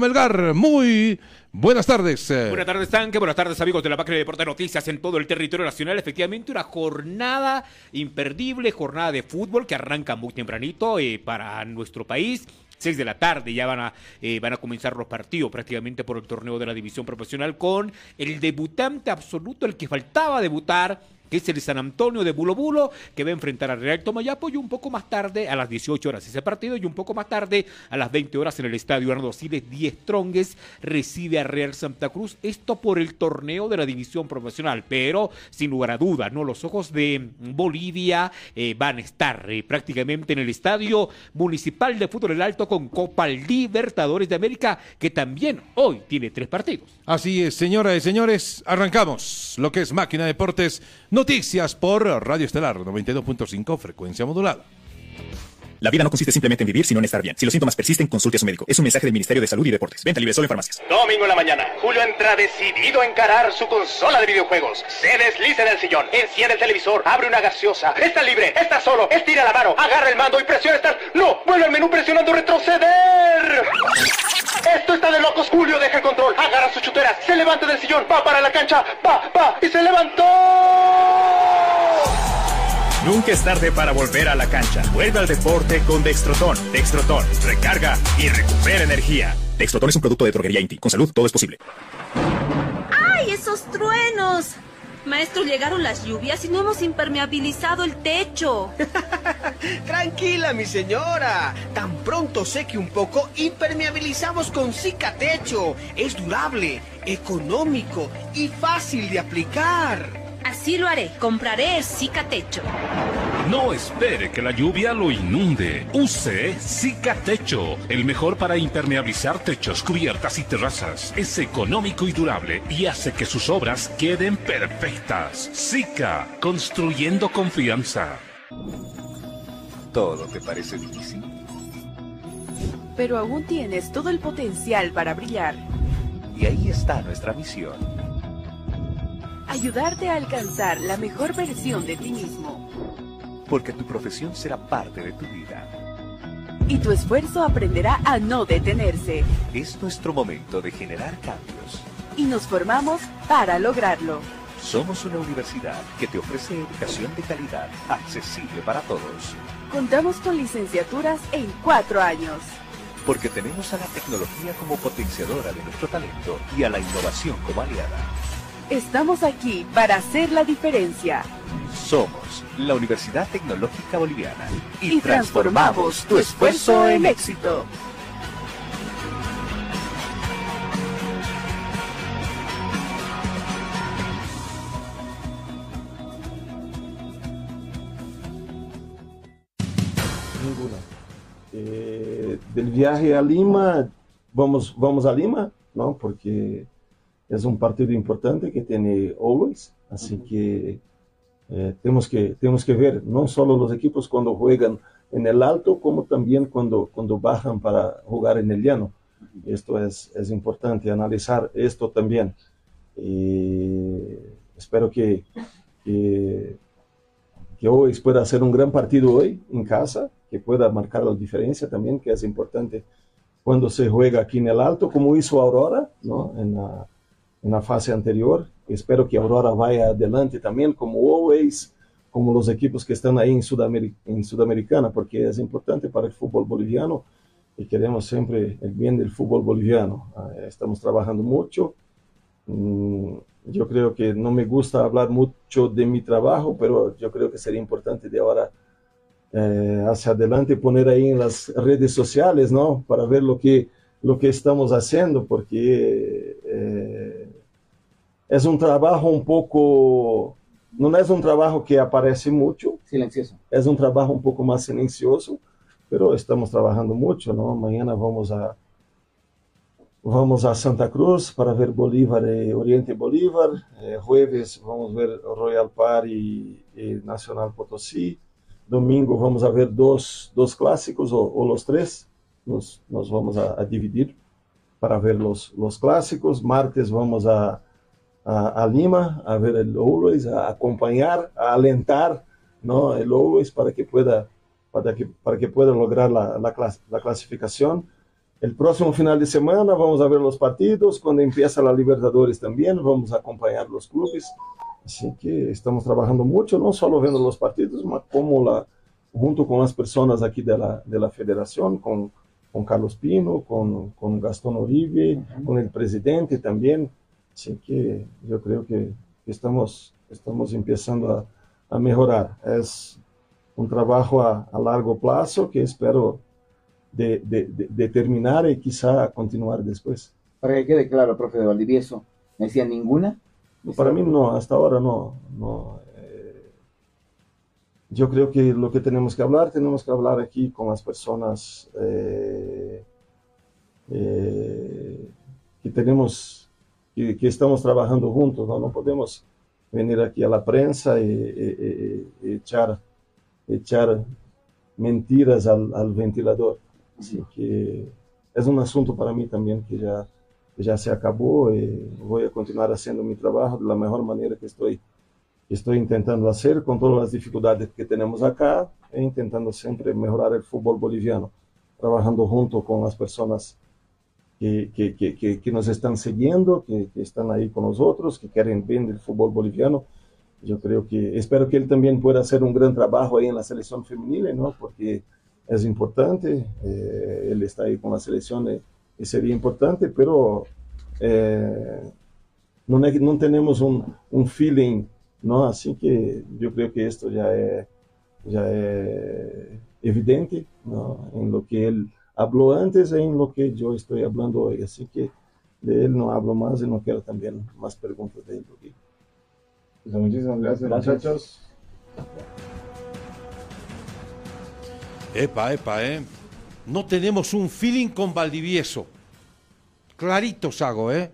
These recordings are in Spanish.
Melgar, muy buenas tardes. Buenas tardes, Tanque. Buenas tardes, amigos de la Página de Deportes Noticias en todo el territorio nacional. Efectivamente, una jornada imperdible, jornada de fútbol que arranca muy tempranito eh, para nuestro país. 6 de la tarde ya van a, eh, van a comenzar los partidos prácticamente por el torneo de la división profesional con el debutante absoluto, el que faltaba debutar que es el San Antonio de Bulo Bulo, que va a enfrentar al Real Tomayapo y un poco más tarde, a las 18 horas ese partido, y un poco más tarde, a las 20 horas en el Estadio Arnaldo Siles, 10 Trongues recibe a Real Santa Cruz, esto por el torneo de la división profesional, pero sin lugar a dudas, ¿no? Los ojos de Bolivia eh, van a estar eh, prácticamente en el Estadio Municipal de Fútbol El Alto con Copa Libertadores de América, que también hoy tiene tres partidos. Así es, señoras y señores, arrancamos lo que es Máquina Deportes. Noticias por Radio Estelar 92.5 frecuencia modulada. La vida no consiste simplemente en vivir, sino en estar bien. Si los síntomas persisten, consulte a su médico. Es un mensaje del Ministerio de Salud y Deportes. Venta libre solo en farmacias. Domingo en la mañana. Julio entra decidido a encarar su consola de videojuegos. Se desliza en el sillón, enciende el televisor, abre una gaseosa. Está libre, está solo, estira la mano, agarra el mando y presiona estar. ¡No! Vuelve al menú presionando retroceder. Esto está de locos. Julio deja el control, agarra sus chuteras, se levanta del sillón, va para la cancha, va, va y se levantó. Nunca es tarde para volver a la cancha. Vuelve al deporte con Dextrotón. Dextrotón, recarga y recupera energía. Dextrotón es un producto de droguería Inti. Con salud todo es posible. ¡Ay, esos truenos! Maestro, llegaron las lluvias y no hemos impermeabilizado el techo. Tranquila, mi señora. Tan pronto seque un poco, impermeabilizamos con Cicatecho. Es durable, económico y fácil de aplicar. Así lo haré. Compraré el Cicatecho. No espere que la lluvia lo inunde. Use Cicatecho, el mejor para impermeabilizar techos, cubiertas y terrazas. Es económico y durable y hace que sus obras queden perfectas. Zika, construyendo confianza. ¿Todo te parece difícil? Pero aún tienes todo el potencial para brillar. Y ahí está nuestra misión ayudarte a alcanzar la mejor versión de ti mismo. Porque tu profesión será parte de tu vida. Y tu esfuerzo aprenderá a no detenerse. Es nuestro momento de generar cambios. Y nos formamos para lograrlo. Somos una universidad que te ofrece educación de calidad, accesible para todos. Contamos con licenciaturas en cuatro años. Porque tenemos a la tecnología como potenciadora de nuestro talento y a la innovación como aliada. Estamos aquí para hacer la diferencia. Somos la Universidad Tecnológica Boliviana y, transformamos tu esfuerzo en éxito. Eh, del viaje a Lima, vamos, vamos a Lima, ¿no? Porque es un partido importante que tiene Always, así que eh, tenemos que tenemos que ver no solo los equipos cuando juegan en el alto, como también cuando, cuando bajan para jugar en el llano. Esto es, es importante, analizar esto también. espero que, que, que Always pueda hacer un gran partido hoy en casa, que pueda marcar la diferencia también, que es importante cuando se juega aquí en el alto, como hizo Aurora, ¿no? En la, en la fase anterior. Espero que Aurora vaya adelante también, como always, como los equipos que están ahí en, Sudamérica, en Sudamericana, porque es importante para el fútbol boliviano y queremos siempre el bien del fútbol boliviano. Ah, estamos trabajando mucho. Mm, yo creo que no me gusta hablar mucho de mi trabajo, pero yo creo que sería importante de ahora eh, hacia adelante poner ahí en las redes sociales, ¿no? Para ver lo que, lo que estamos haciendo, porque eh, es un trabajo un poco, no es un trabajo que aparece mucho. Silencioso. Es un trabajo un poco más silencioso, pero estamos trabajando mucho, ¿no? Mañana vamos a, vamos a Santa Cruz para ver Bolívar y Oriente Bolívar. Eh, jueves vamos a ver Royal Par y, Nacional Potosí. Domingo vamos a ver dos, dos clásicos o, los tres. Nos, nos vamos a, a, dividir para ver los, los clásicos. Martes vamos a, a, a, Lima a ver el Always, a acompañar, a alentar ¿no? el Always para que pueda, para que, para que pueda lograr la, la, la clasificación. el próximo final de semana vamos a ver los partidos, cuando empieza la Libertadores también vamos a acompañar los clubes. Así que estamos trabajando mucho, no solo viendo los partidos, sino como la, junto con las personas aquí de la, de la federación, con, con Carlos Pino, con, con Gastón Oribe, con el presidente también. Así que yo creo que estamos, estamos empezando a, a mejorar. Es un trabajo a, a largo plazo que espero de, de, de, de, terminar y quizá continuar después. Para que quede claro, profe de Valdivieso, ¿me decía ninguna? Para mí no, hasta ahora no. no eh, yo creo que lo que tenemos que hablar, tenemos que hablar aquí con las personas eh, eh, que tenemos, que, que, estamos trabajando juntos, ¿no? no podemos venir aquí a la prensa y, y, y echar, echar mentiras al, al ventilador. Así que es un asunto para mí también que ya, que ya se acabó y voy a continuar haciendo mi trabajo de la mejor manera que estoy, que estoy intentando hacer con todas las dificultades que tenemos acá e intentando siempre mejorar el fútbol boliviano, trabajando junto con las personas que, que, que, que nos están siguiendo, que, están ahí con nosotros, que quieren bien el fútbol boliviano. Yo creo que, espero que él también pueda hacer un gran trabajo ahí en la selección femenil, ¿no? Porque es importante, eh, él está ahí con la selección y, y sería importante, pero eh, no, no, tenemos un, un, feeling, ¿no? Así que yo creo que esto ya es, ya es evidente, ¿no? En lo que él habló antes en lo que yo estoy hablando hoy, así que de él no hablo más y no quiero también más preguntas de él. Pues muchísimas gracias, gracias. muchachos. Epa, epa, ¿eh? No tenemos un feeling con Valdivieso. Clarito hago, ¿eh?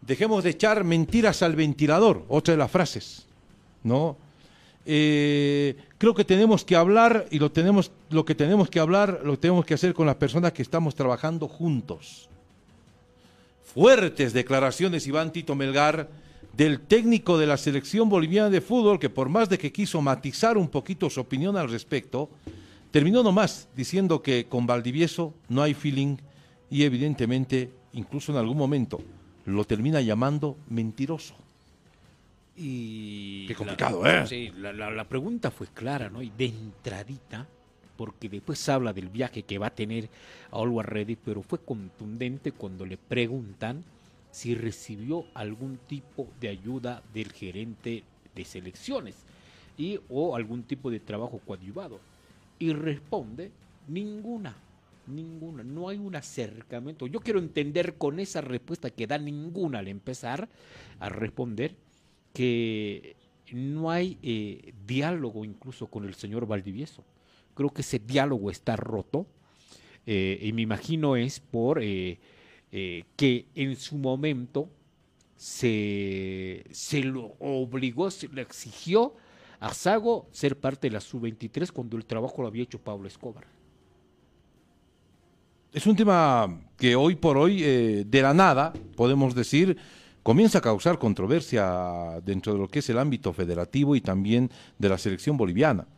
Dejemos de echar mentiras al ventilador, otra de las frases, ¿no? Eh, creo que tenemos que hablar y lo, tenemos, lo que tenemos que hablar lo tenemos que hacer con las personas que estamos trabajando juntos. Fuertes declaraciones, Iván Tito Melgar, del técnico de la selección boliviana de fútbol, que por más de que quiso matizar un poquito su opinión al respecto, Terminó nomás diciendo que con Valdivieso no hay feeling y evidentemente, incluso en algún momento, lo termina llamando mentiroso. Y Qué complicado, la, ¿eh? Sí, la, la, la, pregunta fue clara, ¿no? Y de entradita, porque después habla del viaje que va a tener a Always Ready, pero fue contundente cuando le preguntan si recibió algún tipo de ayuda del gerente de selecciones y o algún tipo de trabajo coadyuvado y responde ninguna, ninguna, no hay un acercamiento. Yo quiero entender con esa respuesta que da ninguna al empezar a responder que no hay eh, diálogo incluso con el señor Valdivieso. Creo que ese diálogo está roto eh, y me imagino es por eh, que en su momento se, se lo obligó, se le exigió a Sago ser parte de la sub-23 cuando el trabajo lo había hecho Pablo Escobar. Es un tema que hoy por hoy, eh, de la nada, podemos decir, comienza a causar controversia dentro de lo que es el ámbito federativo y también de la selección boliviana.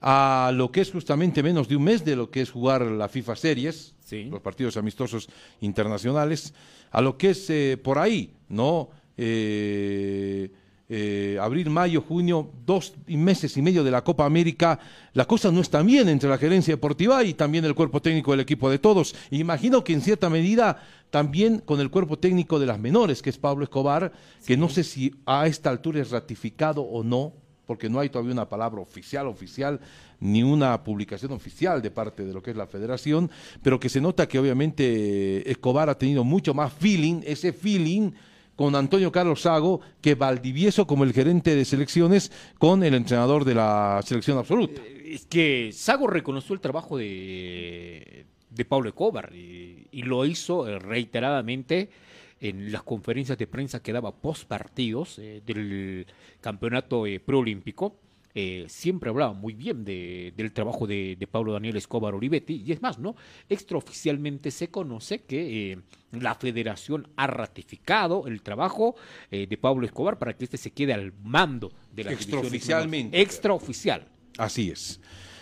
A lo que es justamente menos de un mes de lo que es jugar la FIFA Series, sí. los partidos amistosos internacionales, a lo que es eh, por ahí, ¿no? Eh, eh, abril, mayo, junio, dos meses y medio de la Copa América, la cosa no está bien entre la gerencia deportiva y también el cuerpo técnico del equipo de todos. Imagino que en cierta medida también con el cuerpo técnico de las menores, que es Pablo Escobar, sí. que no sé si a esta altura es ratificado o no, porque no hay todavía una palabra oficial, oficial, ni una publicación oficial de parte de lo que es la federación, pero que se nota que obviamente Escobar ha tenido mucho más feeling, ese feeling con Antonio Carlos Sago que Valdivieso como el gerente de selecciones con el entrenador de la selección absoluta. Es que Sago reconoció el trabajo de, de Pablo Escobar y, lo hizo eh, reiteradamente en las conferencias de prensa que daba post partidos eh, del campeonato eh, preolímpico. Eh, siempre hablaba muy bien de, del trabajo de, de, Pablo Daniel Escobar Olivetti, y es más, ¿no? Extraoficialmente se conoce que eh, la federación ha ratificado el trabajo eh, de Pablo Escobar para que este se quede al mando de la Extraoficialmente. Extraoficial. Así es.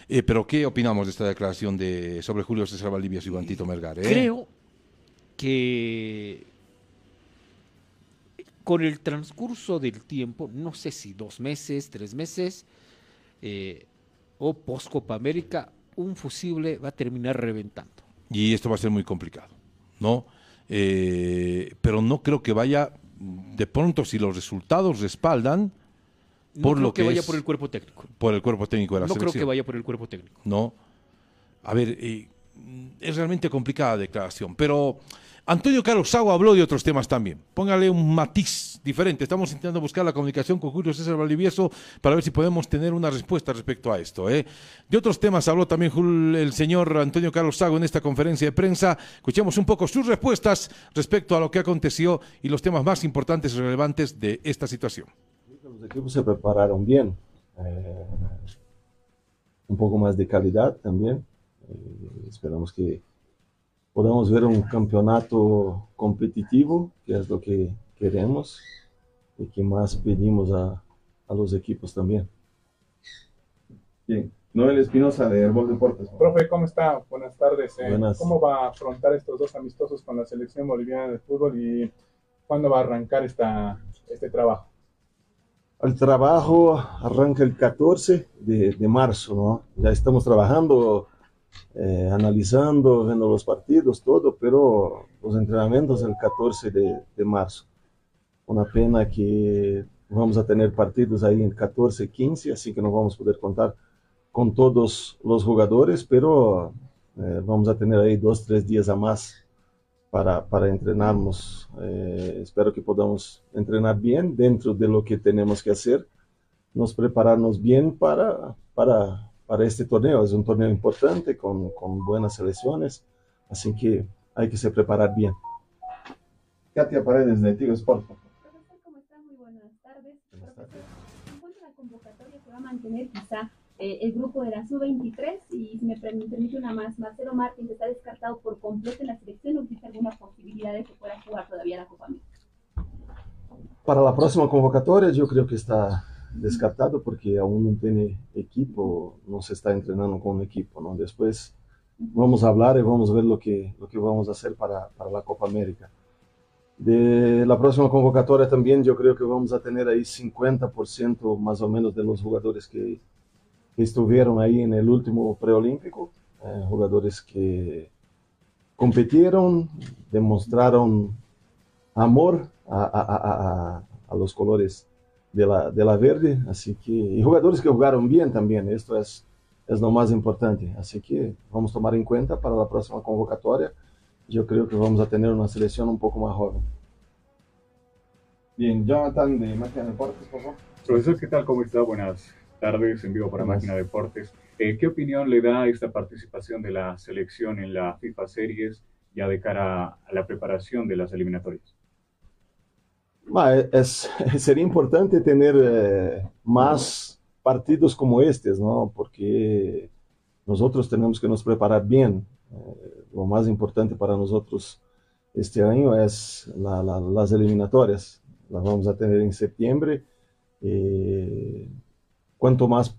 Eh, pero ¿qué opinamos de esta declaración de sobre Julio César Valdivia y Juan Tito eh? Creo que con el transcurso del tiempo, no sé si dos meses, tres meses, eh, o post Copa América, un fusible va a terminar reventando. Y esto va a ser muy complicado, ¿no? Eh, pero no creo que vaya, de pronto, si los resultados respaldan, No por creo lo que, que, vaya es- por el cuerpo técnico. por el cuerpo técnico de la No creo que vaya por el cuerpo técnico. ¿no? A ver, eh, es realmente complicada la declaración, pero Antonio Carlos Sago habló de otros temas también. Póngale un matiz diferente. Estamos intentando buscar la comunicación con Julio César Valdivieso para ver si podemos tener una respuesta respecto a esto. ¿eh? De otros temas habló también el señor Antonio Carlos Sago en esta conferencia de prensa. Escuchemos un poco sus respuestas respecto a lo que aconteció y los temas más importantes y relevantes de esta situación. Los equipos se prepararon bien. eh, un poco más de calidad también. eh, esperamos que podamos ver un campeonato competitivo, que es lo que queremos y que más pedimos a, a los equipos también. Bien, Noel Espinosa de Herbol Deportes. Profe, ¿cómo está? Buenas tardes. eh. Buenas. ¿Cómo va a afrontar estos dos amistosos con la selección boliviana de fútbol y cuándo va a arrancar esta, este trabajo? El trabajo arranca el 14 de, de marzo, ¿no? Ya estamos trabajando, eh, analizando, viendo los partidos, todo, pero los entrenamientos el 14 de, de marzo. Una pena que vamos a tener partidos ahí en 14, 15, así que no vamos a poder contar con todos los jugadores, pero eh, vamos a tener ahí dos, tres días a más para, para entrenarnos. Eh, espero que podamos entrenar bien dentro de lo que tenemos que hacer, nos prepararnos bien para, para, para este torneo. Es un torneo importante con, con buenas selecciones, así que hay que se preparar bien. Katia Paredes de Tigo Sport. ¿Cómo está? Muy buenas tardes. Profesor, en cuanto a la convocatoria que va a mantener quizá eh, el grupo de la sub-23 y si me perm- permite una más, Marcelo Martins está descartado por completo en la selección o existe alguna posibilidad de que pueda jugar todavía la Copa América. Para la próxima convocatoria yo creo que está descartado porque aún no tiene equipo, no se está entrenando con equipo, ¿no? Después vamos a hablar y vamos a ver lo que, lo que vamos a hacer para, para la Copa América. De la próxima convocatoria también yo creo que vamos a tener ahí 50% más o menos de los jugadores que, estuvieron ahí en el último preolímpico, eh, jugadores que compitieron, demostraron amor a- a- a- a los colores de la, de la verde, así que, y jugadores que jugaron bien también, esto es, es lo más importante, así que vamos a tomar en cuenta para la próxima convocatoria, yo creo que vamos a tener una selección un poco más joven. Bien, Jonathan de Máquina Deportes, por favor. Profesor, ¿qué tal? ¿Cómo está? Buenas tardes, en vivo para Buenas. Máquina Deportes. Eh, ¿Qué opinión le da esta participación de la selección en la FIFA Series ya de cara a la preparación de las eliminatorias? Es, sería importante tener eh, más partidos como estos, ¿no? Porque nosotros tenemos que nos preparar bien. Eh, lo más importante para nosotros este año es la- la- las eliminatorias. Las vamos a tener en septiembre. Eh, cuanto más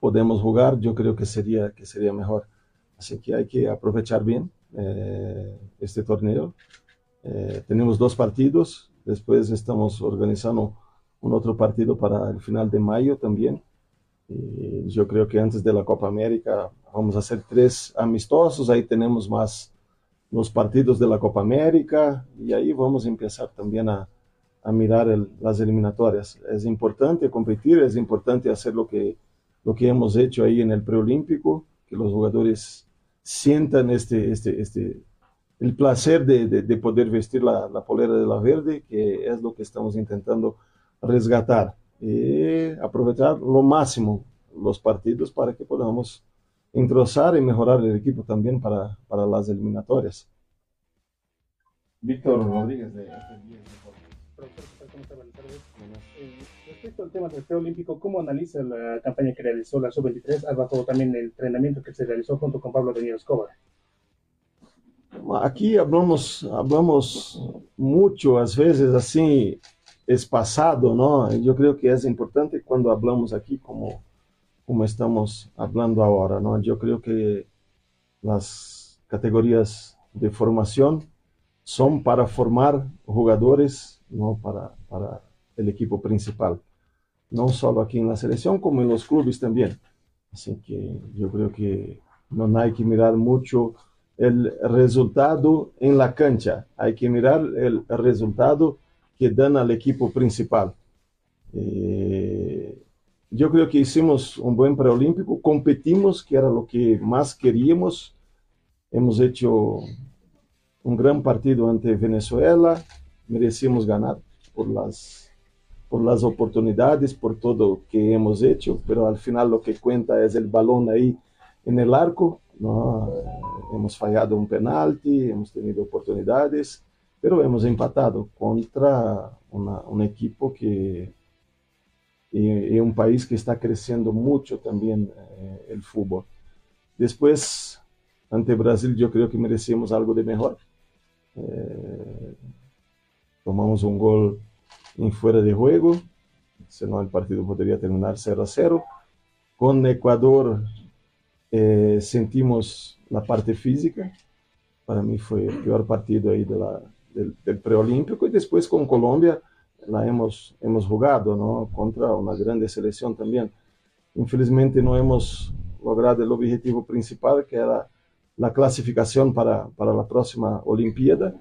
podemos jugar, yo creo que sería, que sería mejor. Así que hay que aprovechar bien eh, este torneo. Eh, tenemos dos partidos, después estamos organizando un otro partido para el final de mayo también. Y yo creo que antes de la Copa América vamos a hacer tres amistosos, ahí tenemos más los partidos de la Copa América y ahí vamos a empezar también a, mirar las eliminatorias. Es importante competir, es importante hacer lo que, lo que hemos hecho ahí en el preolímpico, que los jugadores sientan este, este, este, el placer de, de- de poder vestir la, la polera de la verde, que es lo que estamos intentando resgatar y aprovechar lo máximo los partidos para que podamos engrosar y mejorar el equipo también para, para las eliminatorias. Víctor Rodríguez de respecto al tema del preolímpico, ¿cómo analiza la campaña que realizó la Sub-23, bajo también el entrenamiento que se realizó junto con Pablo Daniel Escobar? Aquí hablamos, hablamos mucho, a veces así, es pasado, ¿no? Yo creo que es importante cuando hablamos aquí como, como estamos hablando ahora, ¿no? Yo creo que las categorías de formación son para formar jugadores, no para, para el equipo principal, no solo aquí en la selección, como en los clubes también. Así que yo creo que no hay que mirar mucho el resultado en la cancha, hay que mirar el resultado que dan al equipo principal. Eh, yo creo que hicimos un buen preolímpico, competimos, que era lo que más queríamos. Hemos hecho un gran partido ante Venezuela, merecimos ganar por las, por las oportunidades, por todo que hemos hecho, pero al final lo que cuenta es el balón ahí en el arco. ¿no? Hemos fallado un penalti, hemos tenido oportunidades, pero hemos empatado contra una, un equipo que y, un país que está creciendo mucho también eh, el fútbol. Después, ante Brasil, yo creo que merecemos algo de mejor. Eh, tomamos un gol en fuera de juego, senão el partido podría terminar 0 a 0. Con Ecuador eh, sentimos la parte física, para mí fue el peor partido ahí de la, del, del preolímpico, y después con Colombia, la hemos, hemos jugado ¿no? contra una grande selección también. Infelizmente no hemos logrado el objetivo principal, que era la clasificación para, para la próxima Olimpiada,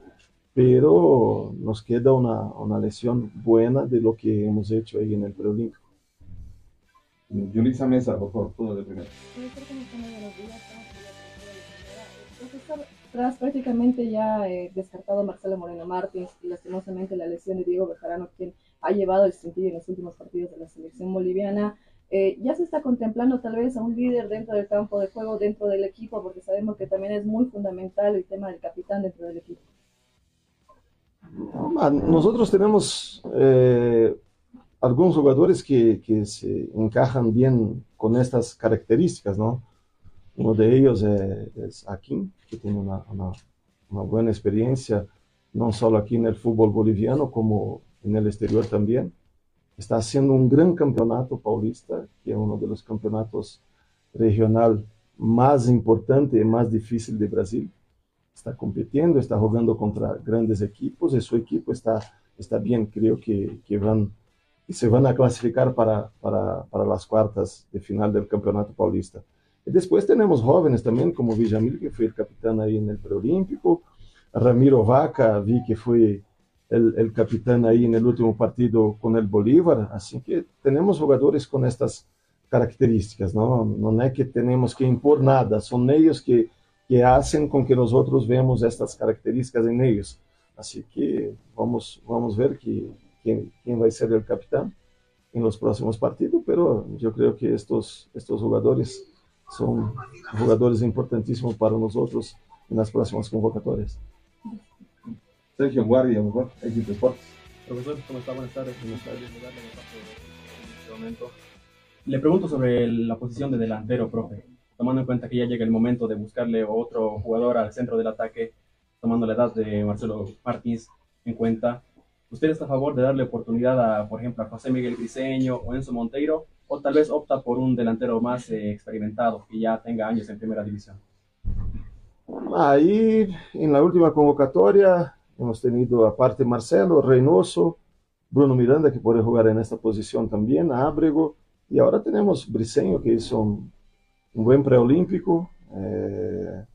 pero nos queda una, una lesión buena de lo que hemos hecho ahí en el preolímpico. Yulisa Mesa, por favor, todo de primero. Tras prácticamente ya eh, descartado Marcelo Moreno Martins y lastimosamente la lesión de Diego Bejarano, quien ha llevado el sentido en los últimos partidos de la selección boliviana, eh, ya se está contemplando tal vez a un líder dentro del campo de juego, dentro del equipo, porque sabemos que también es muy fundamental el tema del capitán dentro del equipo. Nosotros tenemos eh, algunos jugadores que, que, se encajan bien con estas características, ¿no? Uno de ellos es Akin, que tiene una, una, buena experiencia, no solo aquí en boliviano, como el exterior también. Está haciendo un gran campeonato paulista, que uno de los campeonatos regional más importante y más difícil de Brasil. Está compitiendo, está jugando contra grandes equipos y su equipo está, está bien. Creo que, que van y se van a clasificar para, para, para las cuartas de final del campeonato paulista. Después tenemos jóvenes también, como Villamil, que fue el capitán ahí en el preolímpico. Ramiro Vaca, vi que fue el, el, capitán ahí en el último partido con el Bolívar. Así que tenemos jugadores con estas características, ¿no? No es que tenemos que impor nada, son ellos que, que hacen con que nosotros veamos estas características en ellos. Así que vamos, vamos ver que, quién, quién va a ser el capitán en los próximos partidos, pero yo creo que estos, estos jugadores son jugadores importantísimos para nosotros en las próximas convocatorias. Sergio Guardia, mejor, Equipo Sports. Profesor, ¿cómo está? Buenas tardes. Buenas tardes. En este momento. Le pregunto sobre la posición de delantero, profe. Tomando en cuenta que ya llega el momento de buscarle otro jugador al centro del ataque, tomando la edad de Marcelo Martins en cuenta, ¿usted está a favor de darle oportunidad a, por ejemplo, a José Miguel Briceño o Enzo Monteiro? O tal vez opta por un delantero más eh, experimentado que ya tenga años en primera división? Ahí en la última convocatoria hemos tenido aparte Marcelo, Reynoso, Bruno Miranda que puede jugar en esta posición también, Ábrego, y ahora tenemos Briceño que hizo un, un buen preolímpico. Eh,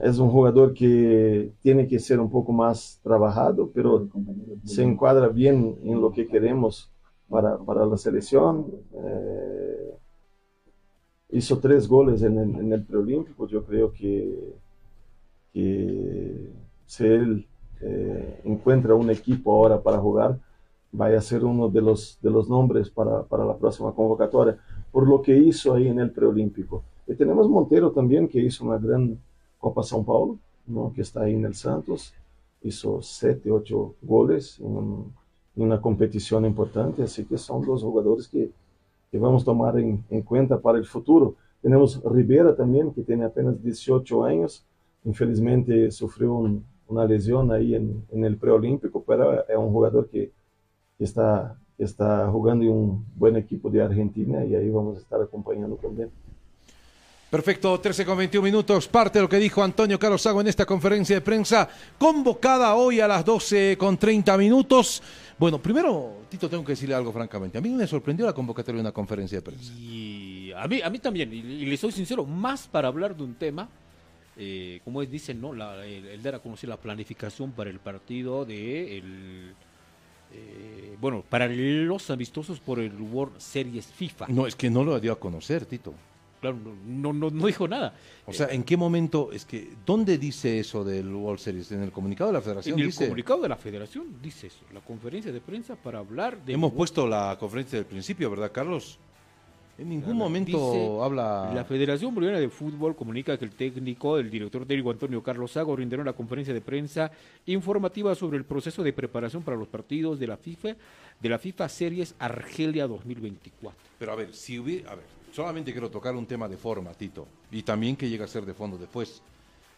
es un jugador que tiene que ser un poco más trabajado, pero se encuadra bien en lo que queremos para, para la selección. Eh, hizo tres goles en el, en el, preolímpico. Yo creo que, que si él eh, encuentra un equipo ahora para jugar, vaya a ser uno de los, de los nombres para, para la próxima convocatoria, por lo que hizo ahí en el preolímpico. Y tenemos Montero también, que hizo una gran Copa São Paulo, ¿no? que está ahí en el Santos. Hizo siete, ocho goles en, en una competición importante, así que son dos jugadores que, que vamos a tomar en, en, cuenta para el futuro. Tenemos Rivera también, que tiene apenas 18 años, infelizmente sufrió un, una lesión ahí en, en el preolímpico, pero es un jugador que, que, está que está jugando en un buen equipo de Argentina y ahí vamos a estar acompañando también. Perfecto, 13 con 21 minutos. Parte de lo que dijo Antonio Carlos Sago en esta conferencia de prensa, convocada hoy a las 12 con 30 minutos. Bueno, primero, Tito, tengo que decirle algo francamente. A mí me sorprendió la convocatoria de una conferencia de prensa. Y a mí, a mí también, y, y le soy sincero, más para hablar de un tema, eh, como es, dicen, ¿no? La, el, el dar a conocer la planificación para el partido de el, eh, bueno, para los amistosos por el World Series FIFA. No, es que no lo dio a conocer, Tito. Claro, no, no, no dijo nada. O sea, ¿en qué momento? Es que, ¿dónde dice eso del World Series? ¿En el comunicado de la federación? En el dice? comunicado de la federación dice eso, la conferencia de prensa para hablar de... Hemos puesto la conferencia del principio, ¿verdad, Carlos? En ningún momento Dice, habla... La Federación Boliviana de Fútbol comunica que el técnico, el director técnico Antonio Carlos Sago, rindió una conferencia de prensa informativa sobre el proceso de preparación para los partidos de la FIFA, de la FIFA Series Argelia 2024. Pero a ver, si hubiera... A ver, solamente quiero tocar un tema de forma, Tito, y también que llega a ser de fondo después.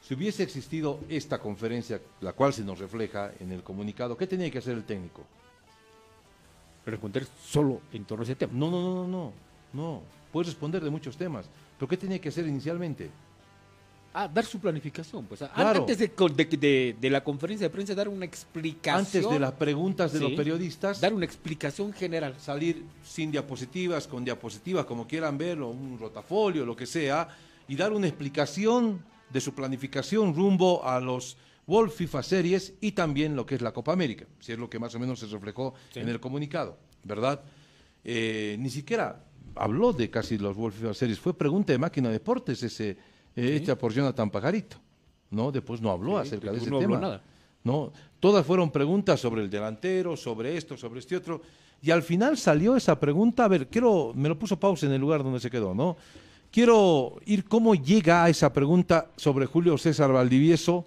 Si hubiese existido esta conferencia, la cual se nos refleja en el comunicado, ¿qué tenía que hacer el técnico? Responder solo en torno a ese tema. No, no, no, no, no. Puedes responder de muchos temas. ¿Pero qué tenía que hacer inicialmente? Ah, dar su planificación. Pues, Claro. Antes de, de- de- de la conferencia de prensa, dar una explicación. Antes de las preguntas de los periodistas, Dar una explicación general. salir sin diapositivas, con diapositivas, como quieran verlo, un rotafolio, lo que sea, y dar una explicación de su planificación rumbo a los World FIFA Series y también lo que es la Copa América, si es lo que más o menos se reflejó Sí. en el comunicado, ¿verdad? Eh, ni siquiera habló de casi los World FIFA Series, fue pregunta de máquina de deportes ese, eh, esta porción a tan pajarito, ¿no? Después no habló Sí, acerca de ese no habló tema. nada. ¿no? Todas fueron preguntas sobre el delantero, sobre esto, sobre este otro. Y al final salió esa pregunta, a ver, quiero, me lo puso pausa en el lugar donde se quedó, ¿no? Quiero ir cómo llega a esa pregunta sobre Julio César Valdivieso,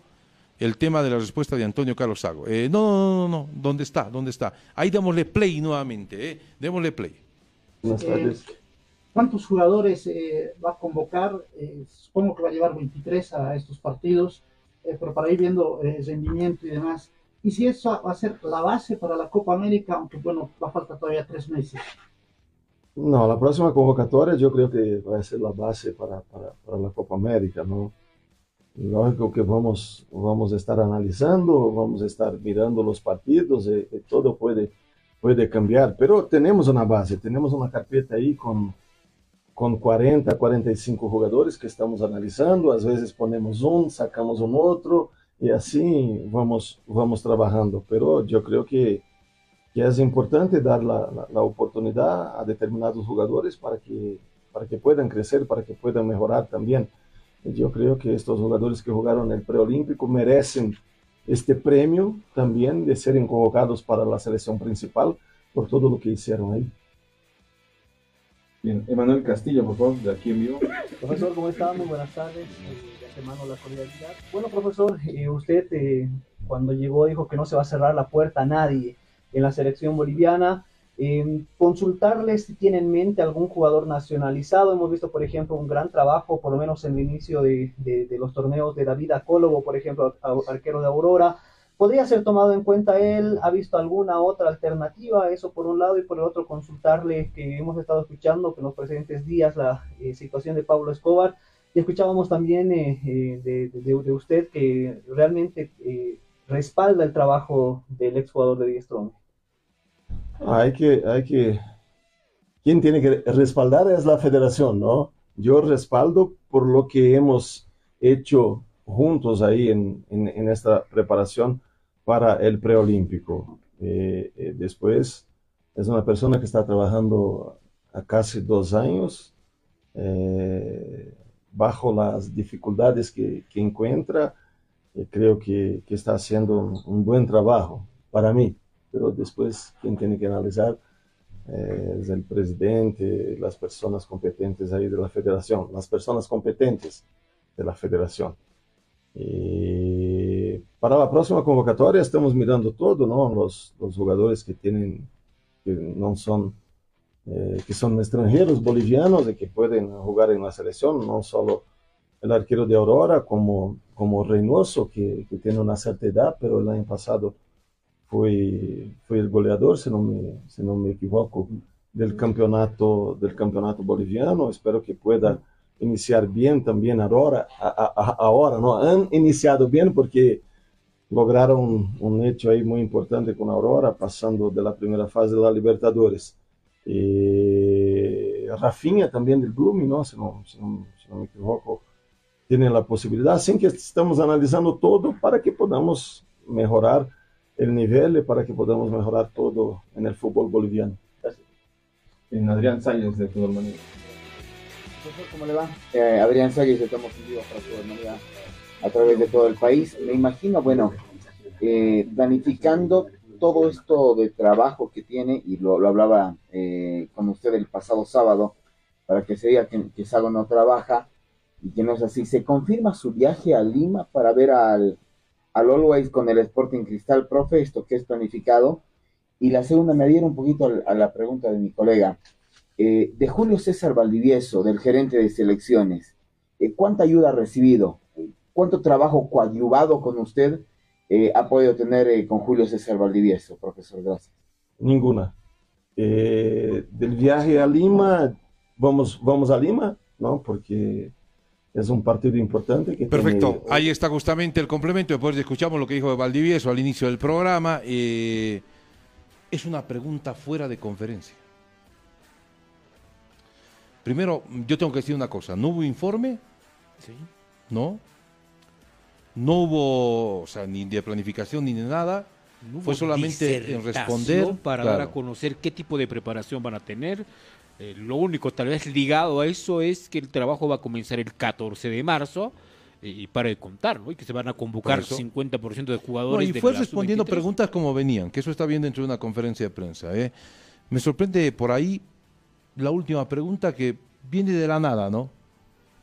el tema de la respuesta de Antonio Carlos Sago. Eh, no, no, no, no, ¿dónde está? ¿Dónde está? Ahí démosle play nuevamente, ¿eh? Démosle play. Buenas Eh, tardes. ¿Cuántos jugadores eh, va a convocar? Eh, supongo que va a llevar 23 a estos partidos, eh, pero para ir viendo eh, rendimiento y demás. Y si eso va a ser la base para la Copa América, aunque bueno, va a faltar todavía tres meses. No, la próxima convocatoria yo creo que va a ser la base para, para, para la Copa América, ¿no? Lógico que vamos, vamos a estar analizando, vamos a estar mirando los partidos, eh, eh, todo puede, puede cambiar, pero tenemos una base, tenemos una carpeta ahí con, con 40, 45 jugadores que estamos analizando, a veces ponemos un, sacamos un otro y así vamos, vamos pero yo creo que que importante dar la, la- la oportunidad a determinados jugadores para que, para que puedan crecer, para que puedan mejorar también. Yo creo que estos jugadores que jugaron el preolímpico merecen este premio también de ser convocados para la selección principal por todo lo que hicieron ahí. Bien, Emanuel Castillo, por favor, de aquí en vivo. Profesor, ¿cómo está? Muy buenas tardes. Eh, de la solidaridad. Bueno, profesor, eh, usted eh, cuando llegó dijo que no se va a cerrar la puerta a nadie en la selección boliviana. Eh, consultarles si tiene en mente algún jugador nacionalizado. Hemos visto, por ejemplo, un gran trabajo, por lo menos en el inicio de, de- de los torneos de David Acólogo, por ejemplo, arquero de Aurora. ¿Podría ser tomado en cuenta él? ¿Ha visto alguna otra alternativa? Eso por un lado y por el otro consultarle que hemos estado escuchando que en los presentes días la eh, situación de Pablo Escobar y escuchábamos también eh, eh, de, de- de usted que realmente eh, respalda el trabajo del exjugador de Diestrón. Hay que, hay que, quien tiene que respaldar es la federación, ¿no? Yo respaldo por lo que hemos hecho juntos ahí en, en- en esta preparación para el preolímpico. Eh, eh, después es una persona que está trabajando a casi dos años eh, bajo las dificultades que, que encuentra. Creo que, está haciendo un, un buen trabajo para mí, pero después quien tiene que analizar es el presidente, las personas competentes ahí de la federación, las personas competentes de la federación. Y para la próxima convocatoria estamos mirando todo, ¿no? Los, los jugadores que tienen, que no son, eh, que son extranjeros bolivianos y que pueden jugar en la selección, no solo el arquero de Aurora como, como Reynoso, que, que tiene una cierta edad, pero el año pasado fue, fue el goleador, si no, me, si no me equivoco, del campeonato, del campeonato boliviano. Espero que pueda iniciar bien también ahora, ahora, ¿no? Han iniciado bien porque lograron un, hecho ahí muy importante con Aurora, pasando de la primera fase de la Libertadores. Eh, Rafinha también del Blooming, ¿no? Si no, si no, si no me equivoco, tienen la posibilidad. Así que estamos analizando todo para que podamos mejorar el nivel y para que podamos mejorar todo en el fútbol boliviano. En Adrián Salles de Fútbol Manía. ¿Cómo le va? Eh, Adrián Salles, estamos en vivo para su hermandad a través de todo el país. Me imagino, bueno, eh, planificando todo esto de trabajo que tiene, y lo, hablaba eh, con usted el pasado sábado, para que se diga que, que Sago no trabaja y que no es así. ¿Se confirma su viaje a Lima para ver al, al Always con el Sporting Cristal, profe, esto que es planificado? Y la segunda me adhiero un poquito a la pregunta de mi colega. Eh, de Julio César Valdivieso, del gerente de selecciones, eh, ¿cuánta ayuda ha recibido? ¿Cuánto trabajo coadyuvado con usted eh, ha podido tener eh, con Julio César Valdivieso, profesor? Gracias. Ninguna. Eh, del viaje a Lima, vamos, vamos a Lima, ¿no? Porque es un partido importante que Perfecto, tiene- ahí está justamente el complemento. Después escuchamos lo que dijo de Valdivieso al inicio del programa. Eh, es una pregunta fuera de conferencia. Primero, yo tengo que decir una cosa. No hubo informe, ¿no? No hubo, o sea, ni de planificación ni de nada. No Fue solamente en responder. para claro. dar a conocer qué tipo de preparación van a tener. Eh, lo único tal vez ligado a eso es que el trabajo va a comenzar el 14 de marzo eh, y para de contar, ¿no? Y que se van a convocar Por eso. 50% de No, jugadores. y fue respondiendo sub-23. preguntas como venían, que eso está bien dentro de una conferencia de prensa. ¿eh? Me sorprende por ahí la última pregunta que viene de la nada, ¿no?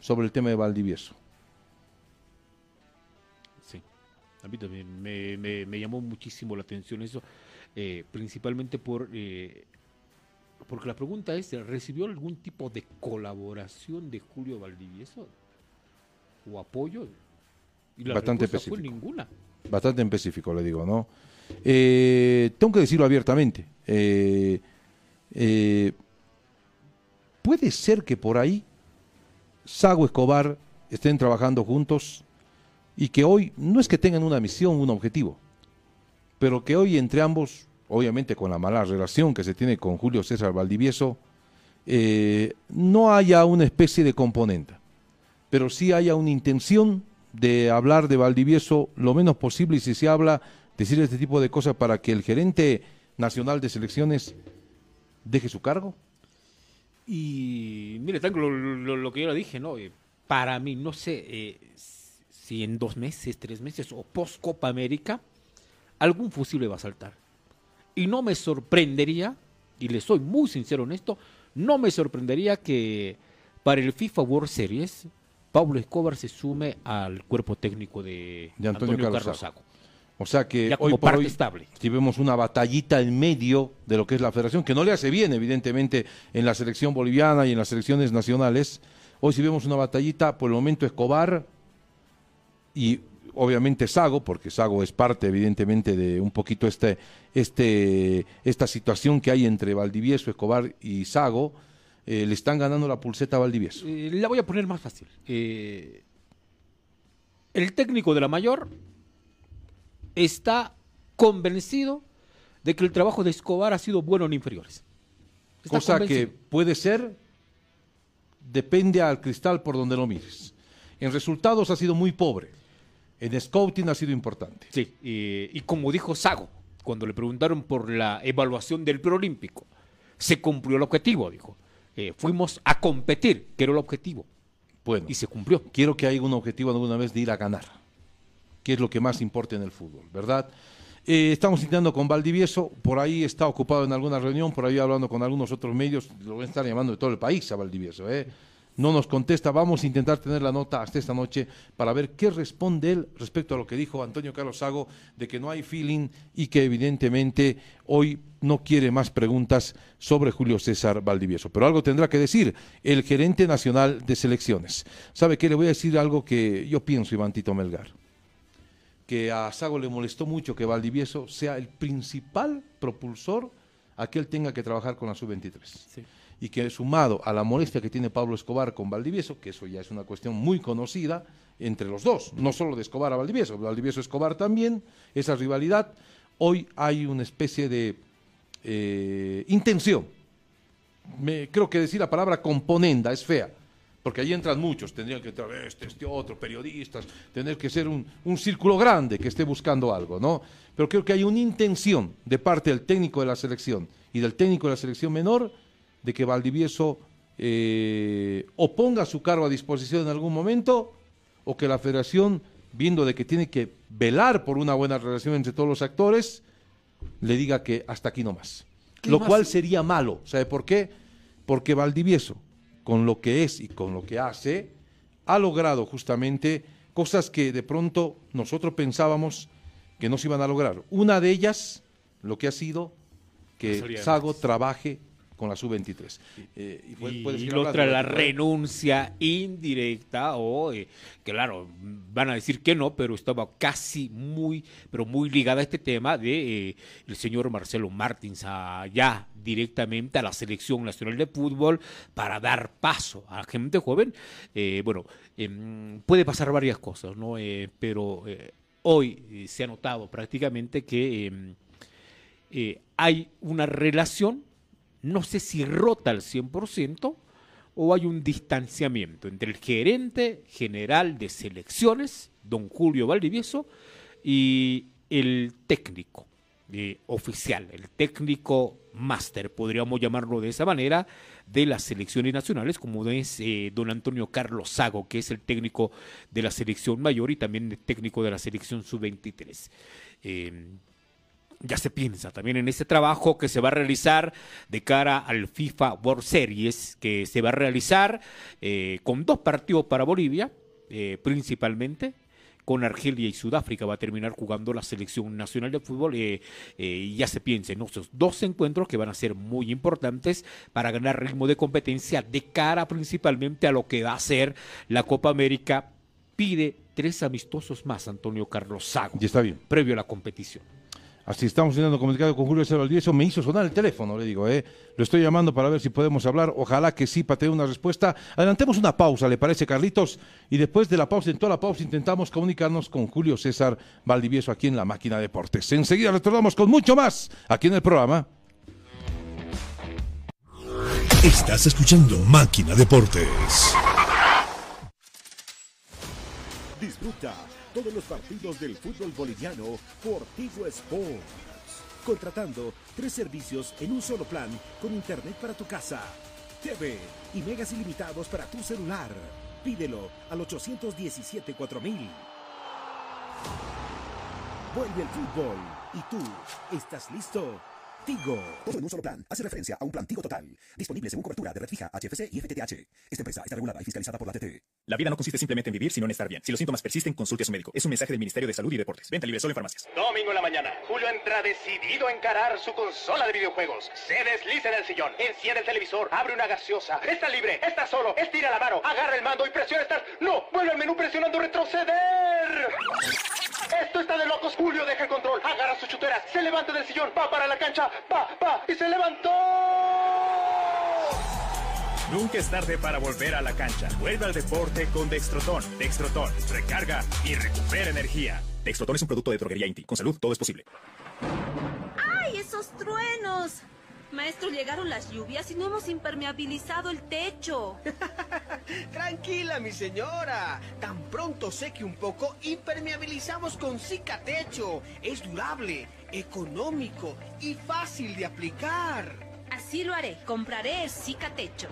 Sobre el tema de Valdivieso. Sí, a mí también me, me- me llamó muchísimo la atención eso, eh, principalmente por eh, porque la pregunta es, ¿recibió algún tipo de colaboración de Julio Valdivieso? ¿O apoyo? Y la Bastante respuesta fue específico. ninguna. Bastante en específico, le digo, ¿no? Eh, tengo que decirlo abiertamente. eh, eh, puede ser que por ahí Sago Escobar estén trabajando juntos y que hoy no es que tengan una misión, un objetivo, pero que hoy entre ambos, obviamente con la mala relación que se tiene con Julio César Valdivieso, eh, no haya una especie de componente, pero sí haya una intención de hablar de Valdivieso lo menos posible y si se habla, decir este tipo de cosas para que el gerente nacional de selecciones deje su cargo. Y mire, tal lo, lo- lo que yo le dije, ¿no? Eh, para mí, no sé eh, si en dos meses, tres meses o post Copa América, algún fusible va a saltar. Y no me sorprendería, y le soy muy sincero en esto, no me sorprendería que para el FIFA World Series, Pablo Escobar se sume al cuerpo técnico de, de Antonio, Carlos. O sea que Ya hoy como por parte hoy, estable. si vemos una batallita en medio de lo que es la federación, que no le hace bien, evidentemente, en la selección boliviana y en las selecciones nacionales, hoy si vemos una batallita, por el momento Escobar y obviamente Sago, porque Sago es parte, evidentemente, de un poquito este, este, esta situación que hay entre Valdivieso, Escobar y Sago, eh, le están ganando la pulseta a Valdivieso. Eh, la voy a poner más fácil. Eh, el técnico de la mayor está convencido de que el trabajo de Escobar ha sido bueno en inferiores. Está Cosa que puede ser, depende al cristal por donde lo mires. En resultados ha sido muy pobre. En scouting ha sido importante. Sí, eh, y como dijo Sago, cuando le preguntaron por la evaluación del preolímpico, se cumplió el objetivo, dijo. Eh, fuimos a competir, que era el objetivo. Bueno, y se cumplió. Quiero que haya un objetivo alguna vez de ir a ganar, que es lo que más importa en el fútbol, ¿verdad? Eh, estamos intentando con Valdivieso, por ahí está ocupado en alguna reunión, por ahí hablando con algunos otros medios, lo van a estar llamando de todo el país a Valdivieso, ¿eh? No nos contesta, vamos a intentar tener la nota hasta esta noche para ver qué responde él respecto a lo que dijo Antonio Carlos Sago, de que no hay feeling y que evidentemente hoy no quiere más preguntas sobre Julio César Valdivieso. Pero algo tendrá que decir el gerente nacional de selecciones. ¿Sabe qué? Le voy a decir algo que yo pienso, Iván Tito Melgar. Que a Sago le molestó mucho que Valdivieso sea el principal propulsor a que él tenga que trabajar con la sub-23. Y que sumado a la molestia que tiene Pablo Escobar con Valdivieso, que eso ya es una cuestión muy conocida entre los dos, no solo de Escobar a Valdivieso, Valdivieso Escobar también, esa rivalidad, hoy hay una especie de eh, intención. Me, creo que decir la palabra componenda es fea, porque ahí entran muchos, tendrían que entrar este, este otro, periodistas, tener que ser un, un círculo grande que esté buscando algo, ¿no? Pero creo que hay una intención de parte del técnico de la selección y del técnico de la selección menor de que Valdivieso eh, o ponga su cargo a disposición en algún momento o que la federación, viendo de que tiene que velar por una buena relación entre todos los actores, le diga que hasta aquí no más. Lo más? cual sería malo. ¿Sabe por qué? Porque Valdivieso, con lo que es y con lo que hace, ha logrado justamente cosas que de pronto nosotros pensábamos que no se iban a lograr. Una de ellas, lo que ha sido que Sago trabaje con la sub-23. Eh, y puede- puede Y seguir la otra, la renuncia indirecta, o eh, claro, van a decir que no, pero estaba casi muy, pero muy ligada a este tema de eh, el señor Marcelo Martins allá directamente a la selección nacional de fútbol para dar paso a gente joven. Bueno, em, puede pasar varias cosas, ¿no? Pero hoy se ha notado prácticamente que em, hay una relación, no sé si rota al 100% o hay un distanciamiento entre el gerente general de selecciones, don Julio Valdivieso, y el técnico eh, oficial, el técnico máster, podríamos llamarlo de esa manera, de las selecciones nacionales, como es eh, don Antonio Carlos Sago, que es el técnico de la selección mayor y también el técnico de la selección sub-23. Eh, ya se piensa también en ese trabajo que se va a realizar de cara al FIFA World Series, que se va a realizar eh, con dos partidos para Bolivia, eh, principalmente. Con Argelia y Sudáfrica va a terminar jugando la selección nacional de fútbol. eh, eh, y ya se piensa en esos dos encuentros que van a ser muy importantes para ganar ritmo de competencia de cara principalmente a lo que va a ser la Copa América. Pide tres amistosos más, Antonio Carlos Sago. Y está bien. Previo a la competición. Así estamos teniendo comunicado con Julio César Valdivieso. Me hizo sonar el teléfono, le digo, ¿eh? Lo estoy llamando para ver si podemos hablar. Ojalá que sí, para tener una respuesta. Adelantemos una pausa, ¿le parece, Carlitos? Y después de la pausa, en toda la pausa, intentamos comunicarnos con Julio César Valdivieso aquí en la Máquina de Deportes. Enseguida retornamos con mucho más aquí en el programa. Estás escuchando Máquina Deportes. Disfruta todos los partidos del fútbol boliviano por Tigo Sports. Contratando tres servicios en un solo plan con internet para tu casa, TV y megas ilimitados para tu celular. Pídelo al 817 4000. Vuelve el fútbol. ¿Y tú estás listo? Tigo. Todo en un solo plan. Hace referencia a un plan Tigo Total. Disponible según cobertura de red fija, HFC y FTTH. Esta empresa está regulada y fiscalizada por la TT. La vida no consiste simplemente en vivir, sino en estar bien. Si los síntomas persisten, consulte a su médico. Es un mensaje del Ministerio de Salud y Deportes. Venta libre solo en farmacias. Domingo en la mañana, Julio entra decidido a encarar su consola de videojuegos. Se desliza en el sillón, enciende el televisor, abre una gaseosa. Está libre, está solo, estira la mano, agarra el mando y presiona Start. ¡No! ¡Vuelve al menú presionando retroceder! Esto está de locos. Julio deja el control, agarra sus chuteras, se levanta del sillón, va para la cancha, va, va y se levantó. Nunca es tarde para volver a la cancha. Vuelve al deporte con Dextrotón. Dextrotón. Recarga y recupera energía. Dextrotón es un producto de droguería Inti. Con salud todo es posible. ¡Ay, esos truenos! Maestro, llegaron las lluvias y no hemos impermeabilizado el techo. Tranquila, mi señora. Tan pronto seque un poco, impermeabilizamos con Cicatecho. Es durable, económico y fácil de aplicar. Así lo haré. Compraré Cicatecho.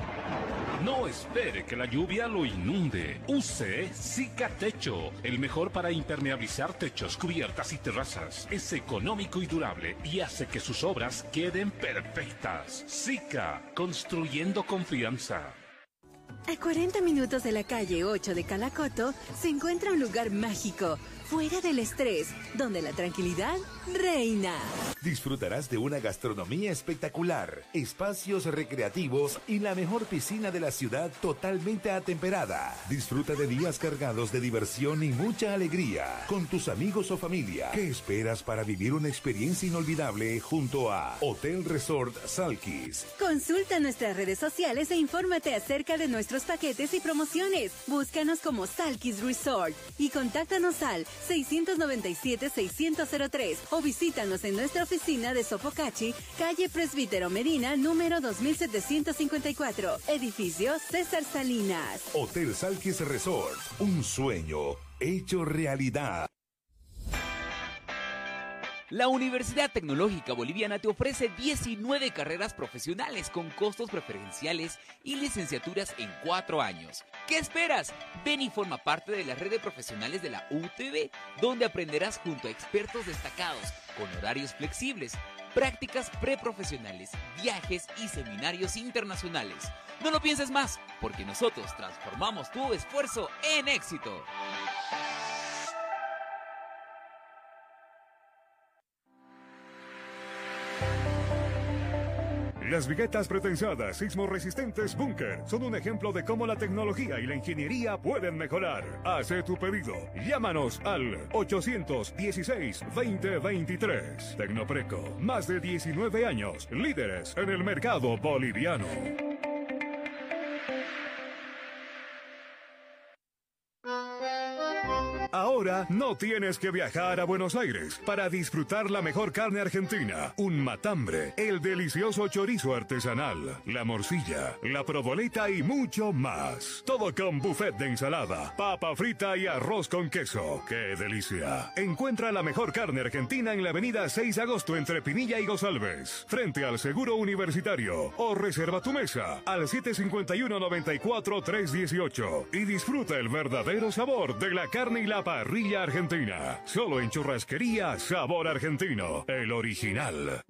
No espere que la lluvia lo inunde. Use Cicatecho, el mejor para impermeabilizar techos, cubiertas y terrazas. Es económico y durable y hace que sus obras queden perfectas. Sica, construyendo confianza. A 40 minutos de la calle 8 de Calacoto se encuentra un lugar mágico, fuera del estrés, donde la tranquilidad reina. Disfrutarás de una gastronomía espectacular, espacios recreativos y la mejor piscina de la ciudad totalmente atemperada. Disfruta de días cargados de diversión y mucha alegría con tus amigos o familia. ¿Qué esperas para vivir una experiencia inolvidable junto a Hotel Resort Salkis? Consulta nuestras redes sociales e infórmate acerca de nuestros paquetes y promociones. Búscanos como Salkis Resort y contáctanos al 697-600-03 o visítanos en nuestra oficina de Sopocachi, calle Presbítero Medina, número 2754, edificio César Salinas. Hotel Salkis Resort, un sueño hecho realidad. La Universidad Tecnológica Boliviana te ofrece 19 carreras profesionales con costos preferenciales y licenciaturas en 4 años. ¿Qué esperas? Ven y forma parte de la red de profesionales de la UTB, donde aprenderás junto a expertos destacados, con horarios flexibles, prácticas preprofesionales, viajes y seminarios internacionales. No lo pienses más, porque nosotros transformamos tu esfuerzo en éxito. Las viguetas pretensadas sismo resistentes Bunker son un ejemplo de cómo la tecnología y la ingeniería pueden mejorar. Hace tu pedido. Llámanos al 816-2023. Tecnopreco, más de 19 años, líderes en el mercado boliviano. Ahora no tienes que viajar a Buenos Aires para disfrutar la mejor carne argentina, un matambre, el delicioso chorizo artesanal, la morcilla, la proboleta y mucho más. Todo con buffet de ensalada, papa frita y arroz con queso. ¡Qué delicia! Encuentra la mejor carne argentina en la avenida 6 de agosto entre Pinilla y Gosalves, frente al Seguro Universitario. O reserva tu mesa al 751-94-318 y disfruta el verdadero sabor de la carne y la parrilla argentina. Solo en churrasquería Sabor Argentino, el original.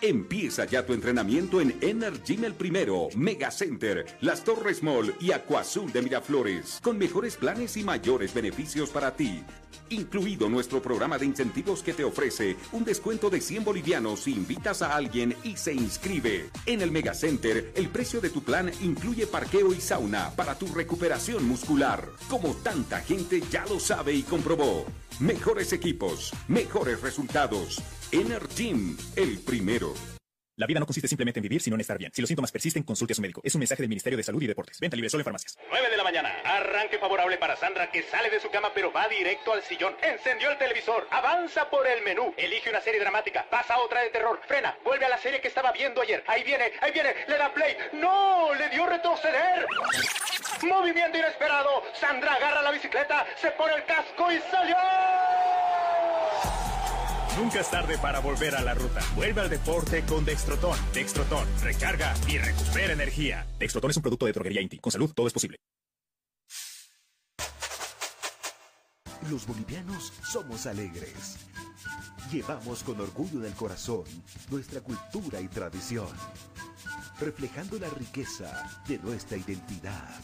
Empieza ya tu entrenamiento en Energym el primero, Mega Center, Las Torres Mall y Acuazul de Miraflores, con mejores planes y mayores beneficios para ti. Incluido nuestro programa de incentivos que te ofrece un descuento de 100 bolivianos si invitas a alguien y se inscribe. En el Mega Center, el precio de tu plan incluye parqueo y sauna para tu recuperación muscular, como tanta gente ya lo sabe y comprobó. Mejores equipos, mejores resultados. Energym, el primero. La vida no consiste simplemente en vivir, sino en estar bien. Si los síntomas persisten, consulte a su médico. Es un mensaje del Ministerio de Salud y Deportes. Venta libre solo en farmacias. 9 de la mañana. Arranque favorable para Sandra que sale de su cama pero va directo al sillón. Encendió el televisor. Avanza por el menú. Elige una serie dramática. Pasa otra de terror. Frena. Vuelve a la serie que estaba viendo ayer. Ahí viene, ahí viene. Le da play. ¡No! Le dio retroceder. Movimiento inesperado. Sandra agarra la bicicleta. Se pone el casco y salió. Nunca es tarde para volver a la ruta. Vuelve al deporte con Dextrotón. Dextrotón, recarga y recupera energía. Dextrotón es un producto de droguería Inti. Con salud, todo es posible. Los bolivianos somos alegres. Llevamos con orgullo del corazón nuestra cultura y tradición, reflejando la riqueza de nuestra identidad.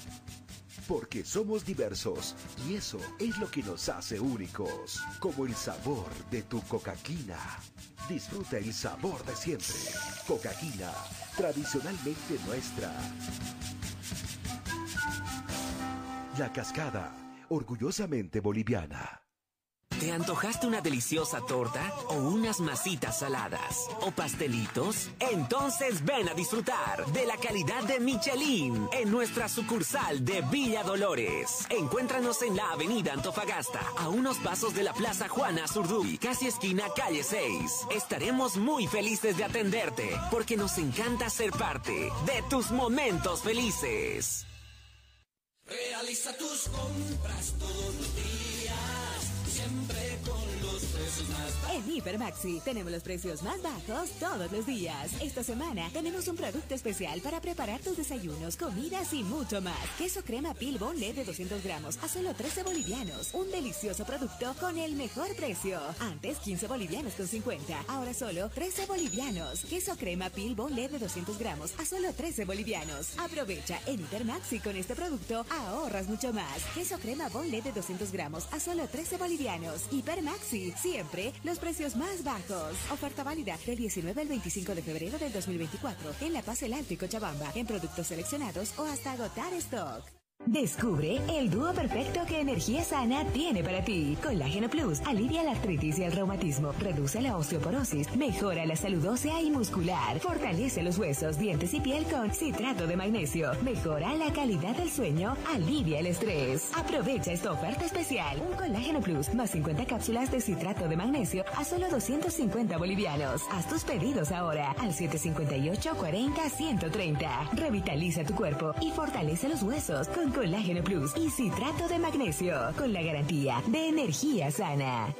Porque somos diversos y eso es lo que nos hace únicos, como el sabor de tu cocaquina. Disfruta el sabor de siempre. Cocaquina, tradicionalmente nuestra. La cascada, orgullosamente boliviana. ¿Te antojaste una deliciosa torta o unas masitas saladas o pastelitos? Entonces ven a disfrutar de la calidad de Michelin en nuestra sucursal de Villa Dolores. Encuéntranos en la avenida Antofagasta, a unos pasos de la Plaza Juana Zurduy, casi esquina calle 6. Estaremos muy felices de atenderte porque nos encanta ser parte de tus momentos felices. Realiza tus compras los precios más bajos. En Hipermaxi tenemos los precios más bajos todos los días. Esta semana tenemos un producto especial para preparar tus desayunos, comidas y mucho más. Queso crema Pil LED de 200 gramos a solo 13 bolivianos. Un delicioso producto con el mejor precio. Antes 15 bolivianos con 50. Ahora solo 13 bolivianos. Queso crema Pil LED de 200 gramos a solo 13 bolivianos. Aprovecha en Hipermaxi con este producto. Ahorras mucho más. Queso crema LED de 200 gramos a solo 13 bolivianos. Hipermaxi. Siempre los precios más bajos. Oferta válida del 19 al 25 de febrero del 2024 en La Paz, El Alto Cochabamba en productos seleccionados o hasta agotar stock. Descubre el dúo perfecto que Energía Sana tiene para ti. Colágeno Plus alivia la artritis y el reumatismo, reduce la osteoporosis, mejora la salud ósea y muscular, fortalece los huesos, dientes y piel con citrato de magnesio, mejora la calidad del sueño, alivia el estrés. Aprovecha esta oferta especial. Un Colágeno Plus más 50 cápsulas de citrato de magnesio a solo 250 bolivianos. Haz tus pedidos ahora al 758 40 130. Revitaliza tu cuerpo y fortalece los huesos con Colágeno Plus y citrato de magnesio, con la garantía de energía sana.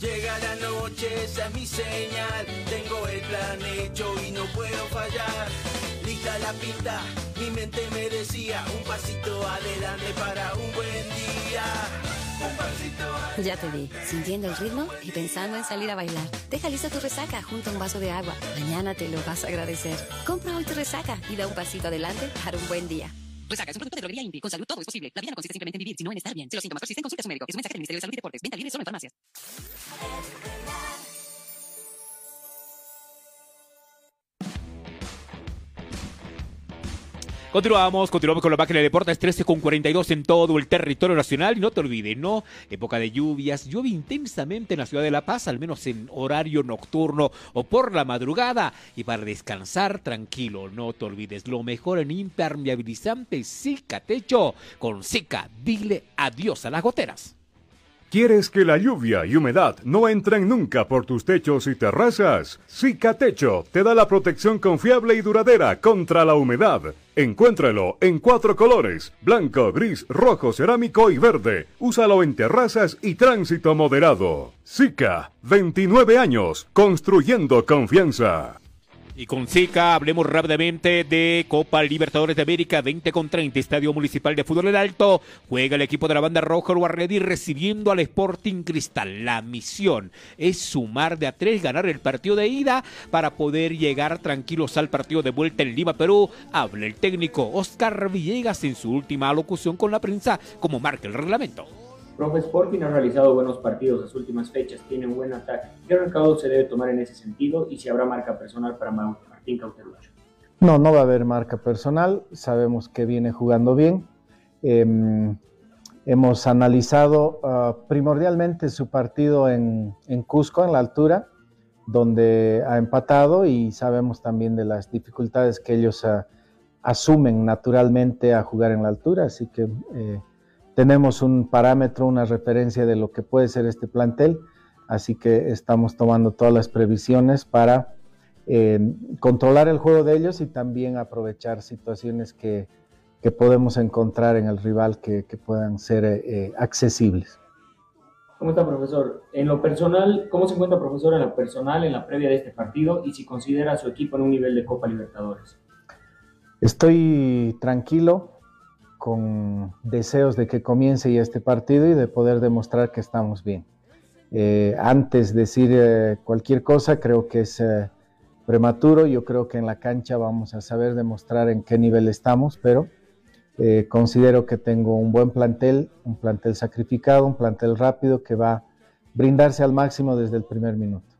Llega la noche, esa es mi señal. Tengo el plan hecho y no puedo fallar. Lista la pista, mi mente me decía un pasito adelante para un buen día. Ya te vi, sintiendo el ritmo y pensando en salir a bailar. Deja lista tu resaca junto a un vaso de agua. Mañana te lo vas a agradecer. Compra hoy tu resaca y da un pasito adelante para un buen día. Resaca es un producto de droguería Inti. Con salud todo es posible. La vida no consiste simplemente en vivir, sino en estar bien. Si los síntomas persisten, consulte a su médico. Es un mensaje del Ministerio de Salud y Deportes. Venta libre solo en farmacias. Continuamos, continuamos con la máquina de deportes 13 con 42 en todo el territorio nacional. Y no te olvides, ¿no? Época de lluvias. Llueve intensamente en la ciudad de La Paz, al menos en horario nocturno o por la madrugada. Y para descansar tranquilo, no te olvides. Lo mejor en impermeabilizante Zika Techo. Con Zika, dile adiós a las goteras. ¿Quieres que la lluvia y humedad no entren nunca por tus techos y terrazas? Zika Techo te da la protección confiable y duradera contra la humedad. Encuéntralo en cuatro colores, blanco, gris, rojo, cerámico y verde. Úsalo en terrazas y tránsito moderado. Zika, 29 años, construyendo confianza. Y con Zika hablemos rápidamente de Copa Libertadores de América 20 con 30, Estadio Municipal de Fútbol del Alto. Juega el equipo de la banda roja Ready recibiendo al Sporting Cristal. La misión es sumar de a tres, ganar el partido de ida para poder llegar tranquilos al partido de vuelta en Lima, Perú. Habla el técnico Oscar Villegas en su última alocución con la prensa, como marca el reglamento. Profe Sporting ha realizado buenos partidos las últimas fechas, tiene un buen ataque. ¿Qué recaudo se debe tomar en ese sentido y si habrá marca personal para Martín Cauterucho? No, no va a haber marca personal. Sabemos que viene jugando bien. Eh, hemos analizado uh, primordialmente su partido en, en, Cusco, en la altura, donde ha empatado y sabemos también de las dificultades que ellos uh, asumen naturalmente a jugar en la altura. Así que eh, tenemos un parámetro, una referencia de lo que puede ser este plantel, así que estamos tomando todas las previsiones para eh, controlar el juego de ellos y también aprovechar situaciones que, que podemos encontrar en el rival que, que puedan ser eh, accesibles. ¿Cómo está, profesor? En lo personal, ¿cómo se encuentra, profesor, en lo personal, en la previa de este partido y si considera a su equipo en un nivel de Copa Libertadores? Estoy tranquilo, con deseos de que comience ya este partido y de poder demostrar que estamos bien. Eh, antes de decir eh, cualquier cosa, creo que es eh, prematuro. Yo creo que en la cancha vamos a saber demostrar en qué nivel estamos, pero considero que tengo un buen plantel, un plantel sacrificado, un plantel rápido que va a brindarse al máximo desde el primer minuto.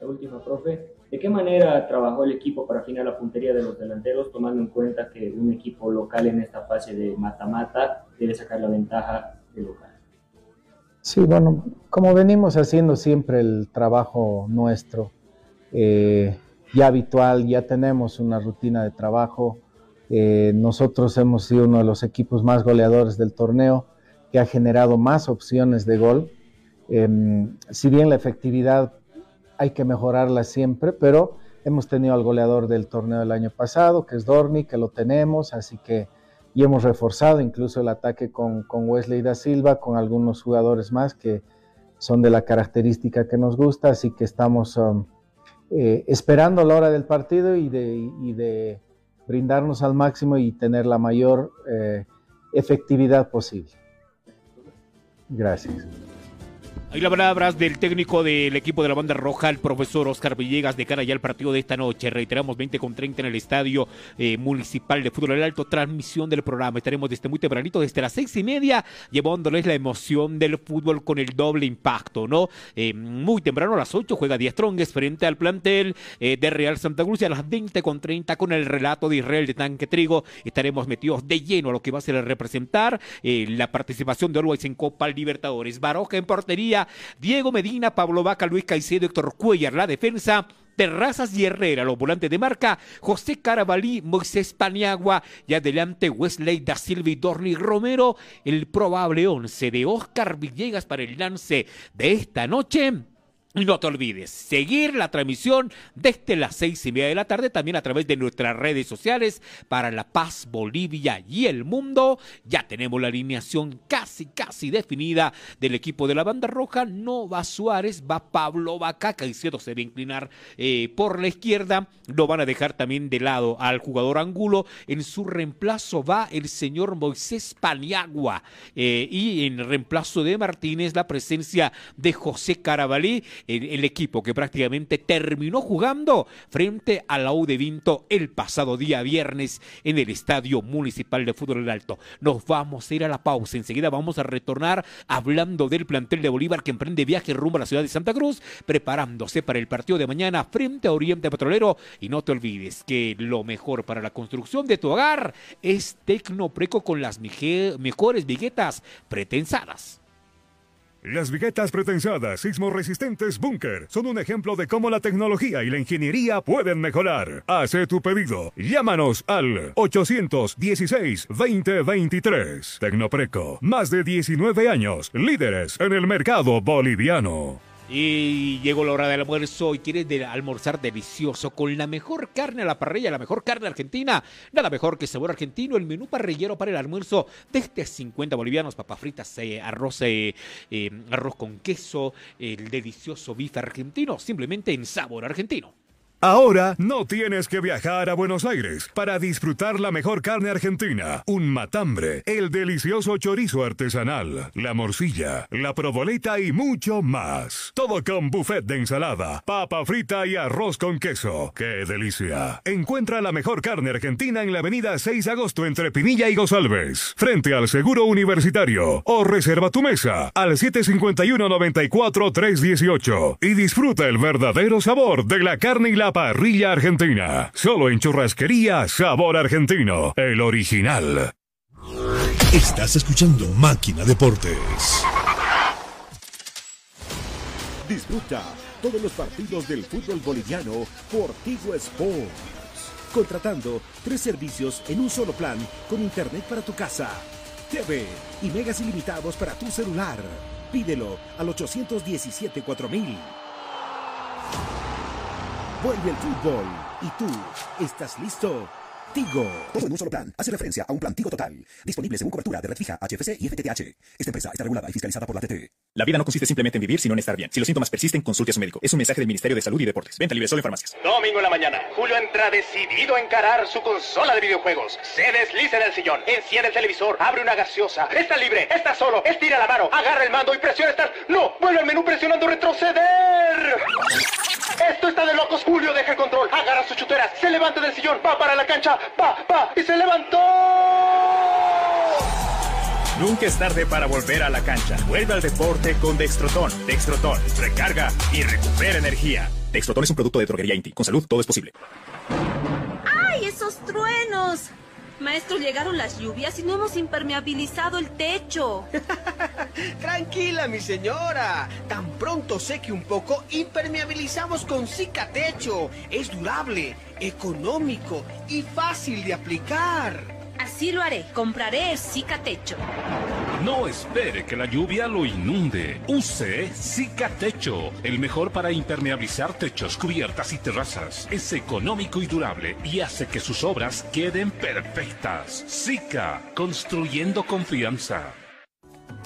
La última, profe. ¿De qué manera trabajó el equipo para afinar la puntería de los delanteros, tomando en cuenta que un equipo local en esta fase de mata-mata debe sacar la ventaja de local? Sí, bueno, como venimos haciendo siempre el trabajo nuestro, eh, ya habitual, ya tenemos una rutina de trabajo. Eh, nosotros hemos sido uno de los equipos más goleadores del torneo, que ha generado más opciones de gol. Eh, si bien la efectividad hay que mejorarla siempre, pero hemos tenido al goleador del torneo del año pasado, que es Dorni, que lo tenemos, así que y hemos reforzado incluso el ataque con, con Wesley da Silva, con algunos jugadores más que son de la característica que nos gusta, así que estamos um, eh, esperando la hora del partido y de, y de, brindarnos al máximo y tener la mayor eh, efectividad posible. Gracias. Hay las palabras del técnico del equipo de la banda roja, el profesor Oscar Villegas, de cara ya al partido de esta noche. Reiteramos 20 con 30 en el estadio eh, municipal de fútbol del alto. Transmisión del programa. Estaremos desde muy tempranito, desde las seis y media, llevándoles la emoción del fútbol con el doble impacto, ¿no? Eh, muy temprano a las 8 juega Díaz Trongues frente al plantel eh, de Real Santa Cruz y a las 20 con 30 con el relato de Israel de Tanque Trigo. Estaremos metidos de lleno a lo que va a ser representar la participación de Always en Copa Libertadores. Baroja en portería Diego Medina, Pablo Vaca, Luis Caicedo, Héctor Cuellar, la defensa. Terrazas y Herrera, los volantes de marca, José Carabalí, Moisés Paniagua y adelante Wesley da Silva y Dorni Romero, el probable once de Oscar Villegas para el lance de esta noche. Y no te olvides, seguir la transmisión desde las seis y media de la tarde, también a través de nuestras redes sociales para La Paz, Bolivia y el mundo. Ya tenemos la alineación casi, casi definida del equipo de la banda roja. No va Suárez, va Pablo Vaca, Caicedo se va a inclinar eh, por la izquierda. Lo van a dejar también de lado al jugador Angulo. En su reemplazo va el señor Moisés Paniagua. Eh, y en reemplazo de Martínez, la presencia de José Carabalí el, equipo que prácticamente terminó jugando frente a la U de Vinto el pasado día viernes en el Estadio Municipal de Fútbol del Alto. Nos vamos a ir a la pausa. Enseguida vamos a retornar hablando del plantel de Bolívar que emprende viaje rumbo a la ciudad de Santa Cruz, preparándose para el partido de mañana frente a Oriente Petrolero. Y no te olvides que lo mejor para la construcción de tu hogar es Tecnopreco con las mejores viguetas pretensadas. Las viguetas pretensadas sismo resistentes Bunker son un ejemplo de cómo la tecnología y la ingeniería pueden mejorar. Hace tu pedido. Llámanos al 816-2023. Tecnopreco, más de 19 años, líderes en el mercado boliviano. Y llegó la hora del almuerzo y quieres de almorzar delicioso con la mejor carne a la parrilla, la mejor carne argentina. Nada mejor que sabor argentino, el menú parrillero para el almuerzo desde 50 bolivianos, papas fritas, eh, arroz, eh, eh, arroz con queso, el delicioso bife argentino, simplemente en sabor argentino. Ahora no tienes que viajar a Buenos Aires para disfrutar la mejor carne argentina, un matambre, el delicioso chorizo artesanal, la morcilla, la proboleta y mucho más. Todo con buffet de ensalada, papa frita y arroz con queso. ¡Qué delicia! Encuentra la mejor carne argentina en la avenida 6 de agosto entre Pinilla y Gosalves, frente al Seguro Universitario. O reserva tu mesa al 751-94-318 y disfruta el verdadero sabor de la carne y la parrilla argentina. Solo en churrasquería Sabor Argentino, el original. Estás escuchando Máquina Deportes. Disfruta todos los partidos del fútbol boliviano por Tigo Sports. Contratando tres servicios en un solo plan con internet para tu casa, TV y megas ilimitados para tu celular. Pídelo al 817 4000. Vuelve el fútbol. ¿Y tú estás listo? Tigo. Todo en un solo plan. Hace referencia a un plan Tigo Total. Disponible según cobertura de red fija, HFC y FTTH. Esta empresa está regulada y fiscalizada por la TT. La vida no consiste simplemente en vivir, sino en estar bien. Si los síntomas persisten, consulte a su médico. Es un mensaje del Ministerio de Salud y Deportes. Venta libre solo en farmacias. Domingo en la mañana. Julio entra decidido a encarar su consola de videojuegos. Se desliza en el sillón. Enciende el televisor. Abre una gaseosa. Está libre. Está solo. Estira la mano. Agarra el mando y presiona estar. ¡No! Vuelve al menú presionando retroceder. Esto está de locos. Julio deja el control. Agarra sus del sillón. Va para la cancha. Va, va. Y se levantó. Nunca es tarde para volver a la cancha. Vuelve al deporte con Dextrotón. Dextrotón. Recarga y recupera energía. Dextrotón es un producto de droguería Inti. Con salud todo es posible. ¡Ay, esos truenos! Maestro, llegaron las lluvias y no hemos impermeabilizado el techo. Tranquila, mi señora. Tan pronto seque un poco, impermeabilizamos con Cicatecho. Es durable, económico y fácil de aplicar. Así lo haré. Compraré el Cicatecho. No espere que la lluvia lo inunde. Use Cicatecho, el mejor para impermeabilizar techos, cubiertas y terrazas. Es económico y durable y hace que sus obras queden perfectas. Zika, construyendo confianza.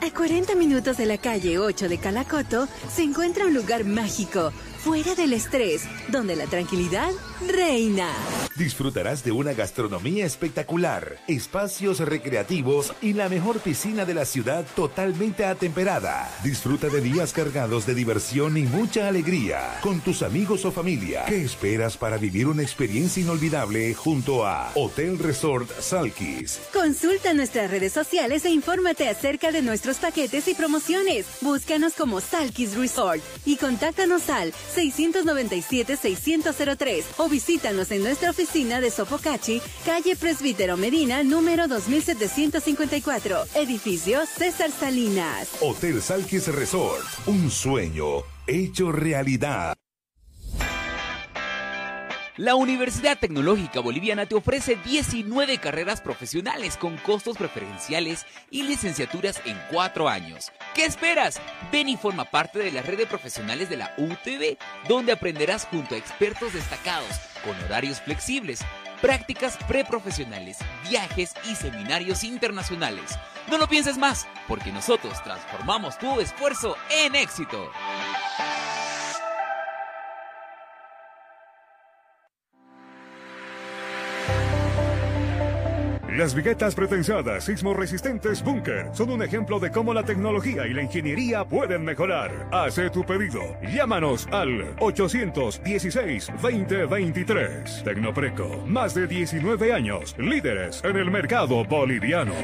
A 40 minutos de la calle 8 de Calacoto se encuentra un lugar mágico, fuera del estrés, donde la tranquilidad reina. Disfrutarás de una gastronomía espectacular, espacios recreativos y la mejor piscina de la ciudad totalmente atemperada. Disfruta de días cargados de diversión y mucha alegría con tus amigos o familia. ¿Qué esperas para vivir una experiencia inolvidable junto a Hotel Resort Salkis? Consulta nuestras redes sociales e infórmate acerca de nuestros paquetes y promociones. Búscanos como Salkis Resort y contáctanos al 697-600-03 o visítanos en nuestra oficina de Sopocachi, calle Presbítero Medina, número 2754, edificio César Salinas. Hotel Salkis Resort, un sueño hecho realidad. La Universidad Tecnológica Boliviana te ofrece 19 carreras profesionales con costos preferenciales y licenciaturas en 4 años. ¿Qué esperas? Ven y forma parte de la red de profesionales de la UTV, donde aprenderás junto a expertos destacados, con horarios flexibles, prácticas preprofesionales, viajes y seminarios internacionales. No lo pienses más, porque nosotros transformamos tu esfuerzo en éxito. Las viguetas pretensadas sismo resistentes Bunker son un ejemplo de cómo la tecnología y la ingeniería pueden mejorar. Hace tu pedido. Llámanos al 816-2023. Tecnopreco, más de 19 años, líderes en el mercado boliviano.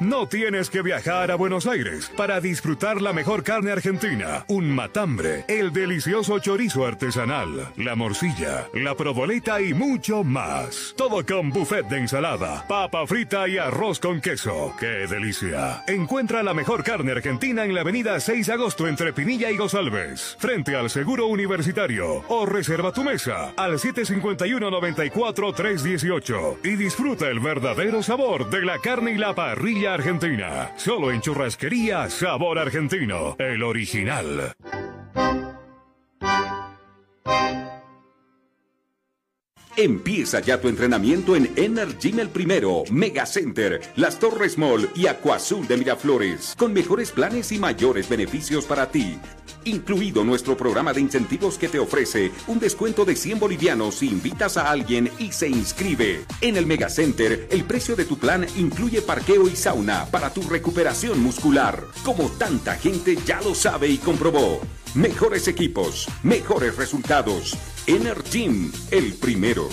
No tienes que viajar a Buenos Aires para disfrutar la mejor carne argentina, un matambre, el delicioso chorizo artesanal, la morcilla, la proboleta y mucho más. Todo con buffet de ensalada, papa frita y arroz con queso. ¡Qué delicia! Encuentra la mejor carne argentina en la avenida 6 de agosto entre Pinilla y Gosalves, frente al Seguro Universitario, o reserva tu mesa al 751-94-318 y disfruta el verdadero sabor de la carne y la parrilla argentina. Solo en Churrasquería Sabor Argentino, el original. Empieza ya tu entrenamiento en Energy el Primero, Mega Center, Las Torres Mall y Acuazul de Miraflores, con mejores planes y mayores beneficios para ti. Incluido nuestro programa de incentivos que te ofrece un descuento de 100 bolivianos si invitas a alguien y se inscribe. En el Mega Center, el precio de tu plan incluye parqueo y sauna para tu recuperación muscular, como tanta gente ya lo sabe y comprobó. Mejores equipos, mejores resultados. Energym, el primero.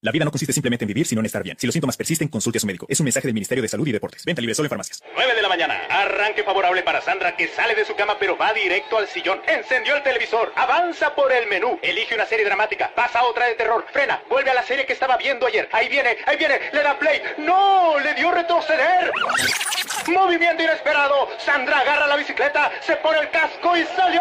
La vida no consiste simplemente en vivir, sino en estar bien. Si los síntomas persisten, consulte a su médico. Es un mensaje del Ministerio de Salud y Deportes. Venta libre solo en farmacias. 9 de la mañana. Arranque favorable para Sandra que sale de su cama pero va directo al sillón. Encendió el televisor. Avanza por el menú. Elige una serie dramática. Pasa a otra de terror. Frena. Vuelve a la serie que estaba viendo ayer. Ahí viene. Ahí viene. Le da play. ¡No! Le dio retroceder. Movimiento inesperado. Sandra agarra la bicicleta. Se pone el casco y salió.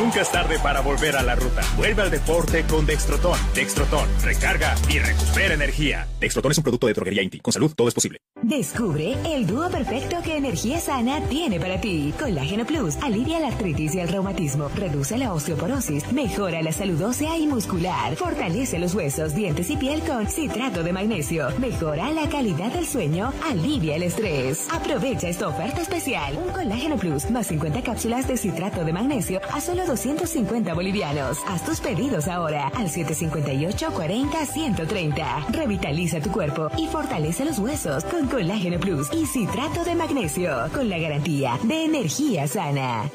Nunca es tarde para volver a la ruta. Vuelve al deporte con Dextrotón. Dextrotón, recarga y recupera energía. Dextrotón es un producto de droguería Inti. Con salud todo es posible. Descubre el dúo perfecto que Energía Sana tiene para ti. Colágeno Plus alivia la artritis y el reumatismo, reduce la osteoporosis, mejora la salud ósea y muscular, fortalece los huesos, dientes y piel con citrato de magnesio, mejora la calidad del sueño, alivia el estrés. Aprovecha esta oferta especial. Un Colágeno Plus más 50 cápsulas de citrato de magnesio a solo 250 bolivianos. Haz tus pedidos ahora al 758 40 130. Revitaliza tu cuerpo y fortalece los huesos con Colágeno Plus y citrato de magnesio con la garantía de energía sana.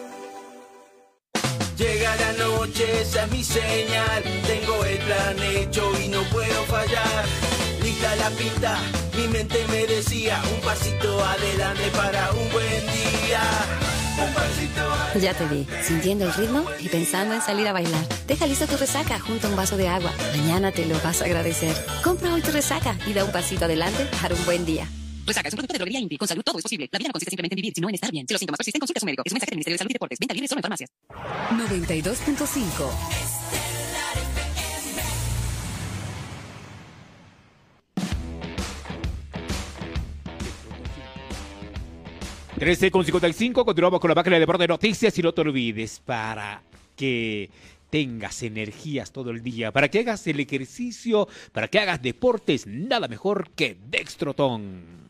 Llega la noche, esa es mi señal. Tengo el plan hecho y no puedo fallar. Lista la pinta, mi mente me decía un pasito adelante para un buen día. Un pasito adelante. Ya te vi, sintiendo el ritmo y pensando en salir a bailar. Deja lista tu resaca junto a un vaso de agua. Mañana te lo vas a agradecer. Compra hoy tu resaca y da un pasito adelante para un buen día. Resaca es un producto de droguería Inti. Con salud todo es posible. La vida no consiste simplemente en vivir, sino en estar bien. Si los síntomas persisten, consulte a su médico. Es un mensaje del Ministerio de Salud y Deportes. Venta libre solo en farmacias. 92.5 13 con 55, continuamos con la máquina de deporte de noticias y no te olvides para que tengas energías todo el día, para que hagas el ejercicio, para que hagas deportes, nada mejor que Dextroton.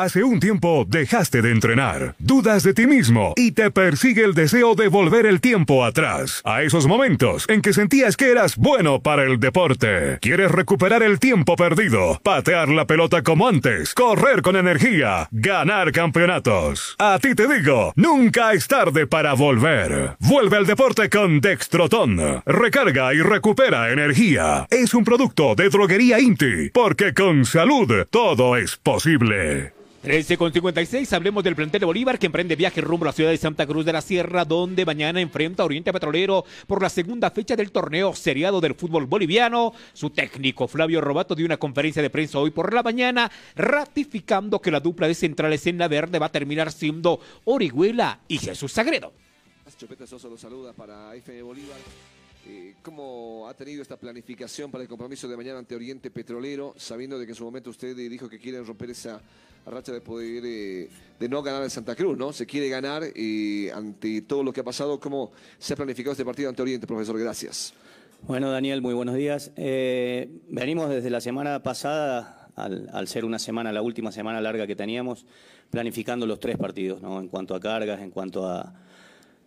Hace un tiempo dejaste de entrenar, dudas de ti mismo y te persigue el deseo de volver el tiempo atrás, a esos momentos en que sentías que eras bueno para el deporte. Quieres recuperar el tiempo perdido, patear la pelota como antes, correr con energía, ganar campeonatos. A ti te digo, nunca es tarde para volver. Vuelve al deporte con Dextroton. Recarga y recupera energía. Es un producto de droguería Inti, porque con salud todo es posible. 13 con 56, hablemos del plantel de Bolívar que emprende viaje rumbo a la ciudad de Santa Cruz de la Sierra, donde mañana enfrenta a Oriente Petrolero por la segunda fecha del torneo seriado del fútbol boliviano. Su técnico Flavio Robato dio una conferencia de prensa hoy por la mañana, ratificando que la dupla de centrales en la verde va a terminar siendo Orihuela y Jesús Sagredo. Chopeta Sosa lo saluda para FM Bolívar. Eh, ¿Cómo ha tenido esta planificación para el compromiso de mañana ante Oriente Petrolero, sabiendo de que en su momento usted dijo que quieren romper esa racha de poder eh, de no ganar en Santa Cruz, ¿no? Se quiere ganar eh, ante todo lo que ha pasado. ¿Cómo se ha planificado este partido ante Oriente, profesor? Gracias. Bueno, Daniel, muy buenos días. Eh, venimos desde la semana pasada, al, al, ser una semana, la última semana larga que teníamos, planificando los tres partidos, ¿no? En cuanto a cargas, en cuanto a,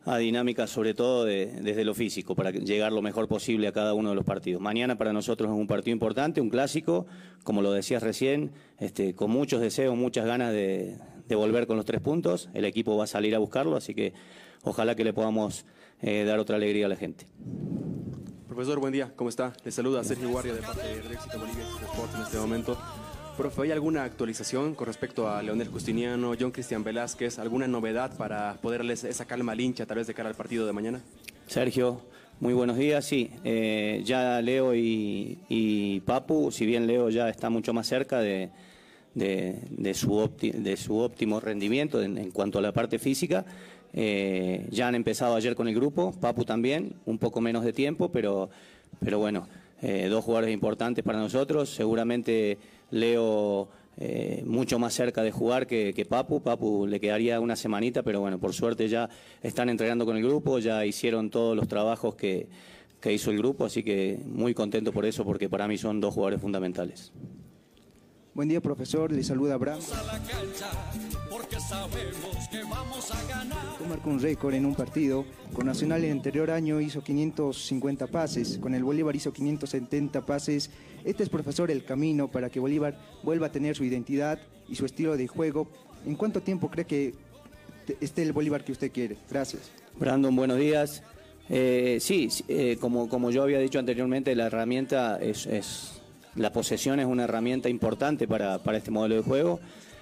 a dinámica, sobre todo de, desde lo físico, para llegar lo mejor posible a cada uno de los partidos. Mañana para nosotros es un partido importante, un clásico, como lo decías recién, este, con muchos deseos, muchas ganas de, de, volver con los tres puntos. El equipo va a salir a buscarlo, así que ojalá que le podamos eh, dar otra alegría a la gente. Profesor, buen día, ¿cómo está? Le saluda Sergio Guardia de parte de Éxito Bolivia Sports en este momento. Profe, ¿hay alguna actualización con respecto a Leonel Justiniano, John Cristian Velázquez? ¿Alguna novedad para poderles esa calma al hincha a través de cara al partido de mañana? Sergio, muy buenos días. Sí, eh, ya Leo y, Papu, si bien Leo ya está mucho más cerca de, su, de su, óptimo rendimiento en, en, cuanto a la parte física, eh, ya han empezado ayer con el grupo, Papu también, un poco menos de tiempo, pero, pero bueno, eh, dos jugadores importantes para nosotros. Seguramente Leo eh, mucho más cerca de jugar que, que, Papu. Papu le quedaría una semanita, pero bueno, por suerte ya están entrenando con el grupo, ya hicieron todos los trabajos que, que hizo el grupo, así que muy contento por eso, porque para mí son dos jugadores fundamentales. Buen día, profesor. Le saluda Abraham. Marcó un récord en un partido. Con Nacional el anterior año hizo 550 pases. Con el Bolívar hizo 570 pases. Este es, profesor, el camino para que Bolívar vuelva a tener su identidad y su estilo de juego. ¿En cuánto tiempo cree que esté el Bolívar que usted quiere? Gracias. Brandon, buenos días. Eh, sí, eh, como, como yo había dicho anteriormente, la herramienta es, es la posesión es una herramienta importante para, para este modelo de juego,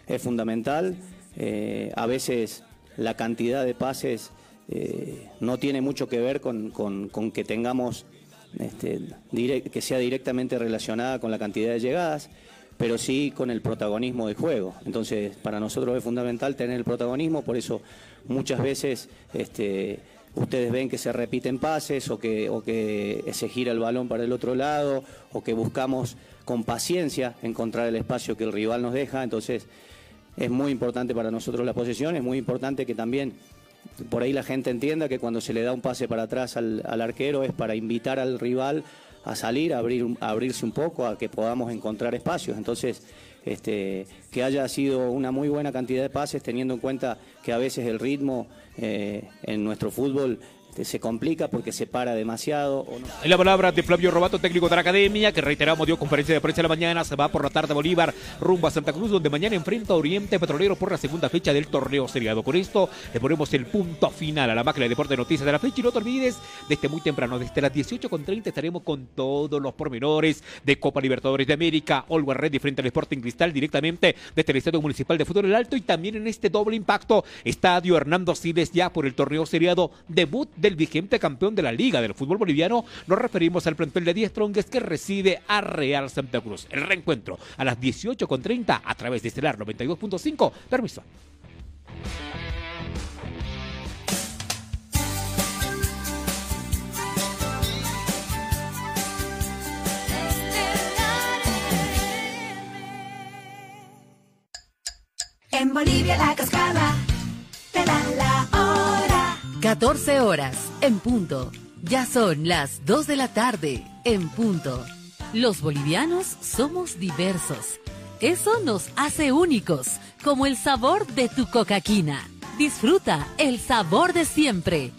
es fundamental. Eh, a veces la cantidad de pases eh, no tiene mucho que ver con, con, que tengamos, este, que sea directamente relacionada con la cantidad de llegadas, pero sí con el protagonismo del juego. Entonces, para nosotros es fundamental tener el protagonismo, por eso muchas veces... Este, ustedes ven que se repiten pases o que, o que se gira el balón para el otro lado o que buscamos con paciencia encontrar el espacio que el rival nos deja. Entonces es muy importante para nosotros la posesión, es muy importante que también por ahí la gente entienda que cuando se le da un pase para atrás al, arquero es para invitar al rival a salir, a, abrir, a abrirse un poco, a que podamos encontrar espacios. Entonces, este, que haya sido una muy buena cantidad de pases, teniendo en cuenta que a veces el ritmo eh, en nuestro fútbol se complica porque se para demasiado. O no. La palabra de Flavio Robato, técnico de la academia, que reiteramos dio conferencia de prensa en la mañana, se va por la tarde a Bolívar rumbo a Santa Cruz, donde mañana enfrenta a Oriente Petrolero por la segunda fecha del torneo seriado. Con esto le ponemos el punto final a la máquina de deporte de noticias de la fecha y no te olvides, desde muy temprano, desde las 18.30 estaremos con todos los pormenores de Copa Libertadores de América, Always Ready frente al Sporting Cristal directamente desde el Estadio Municipal de Fútbol El Alto y también en este doble impacto, Estadio Hernando Siles ya por el torneo seriado, debut del vigente campeón de la Liga del Fútbol Boliviano, nos referimos al plantel de 10 Strongest que recibe a Real Santa Cruz. El reencuentro a las 18.30 a través de Estelar 92.5. Permiso. En Bolivia la cascada te da la. 14 horas, en punto. Ya son las 2 de la tarde, en punto. Los bolivianos somos diversos. Eso nos hace únicos, como el sabor de tu cocaquina. Disfruta el sabor de siempre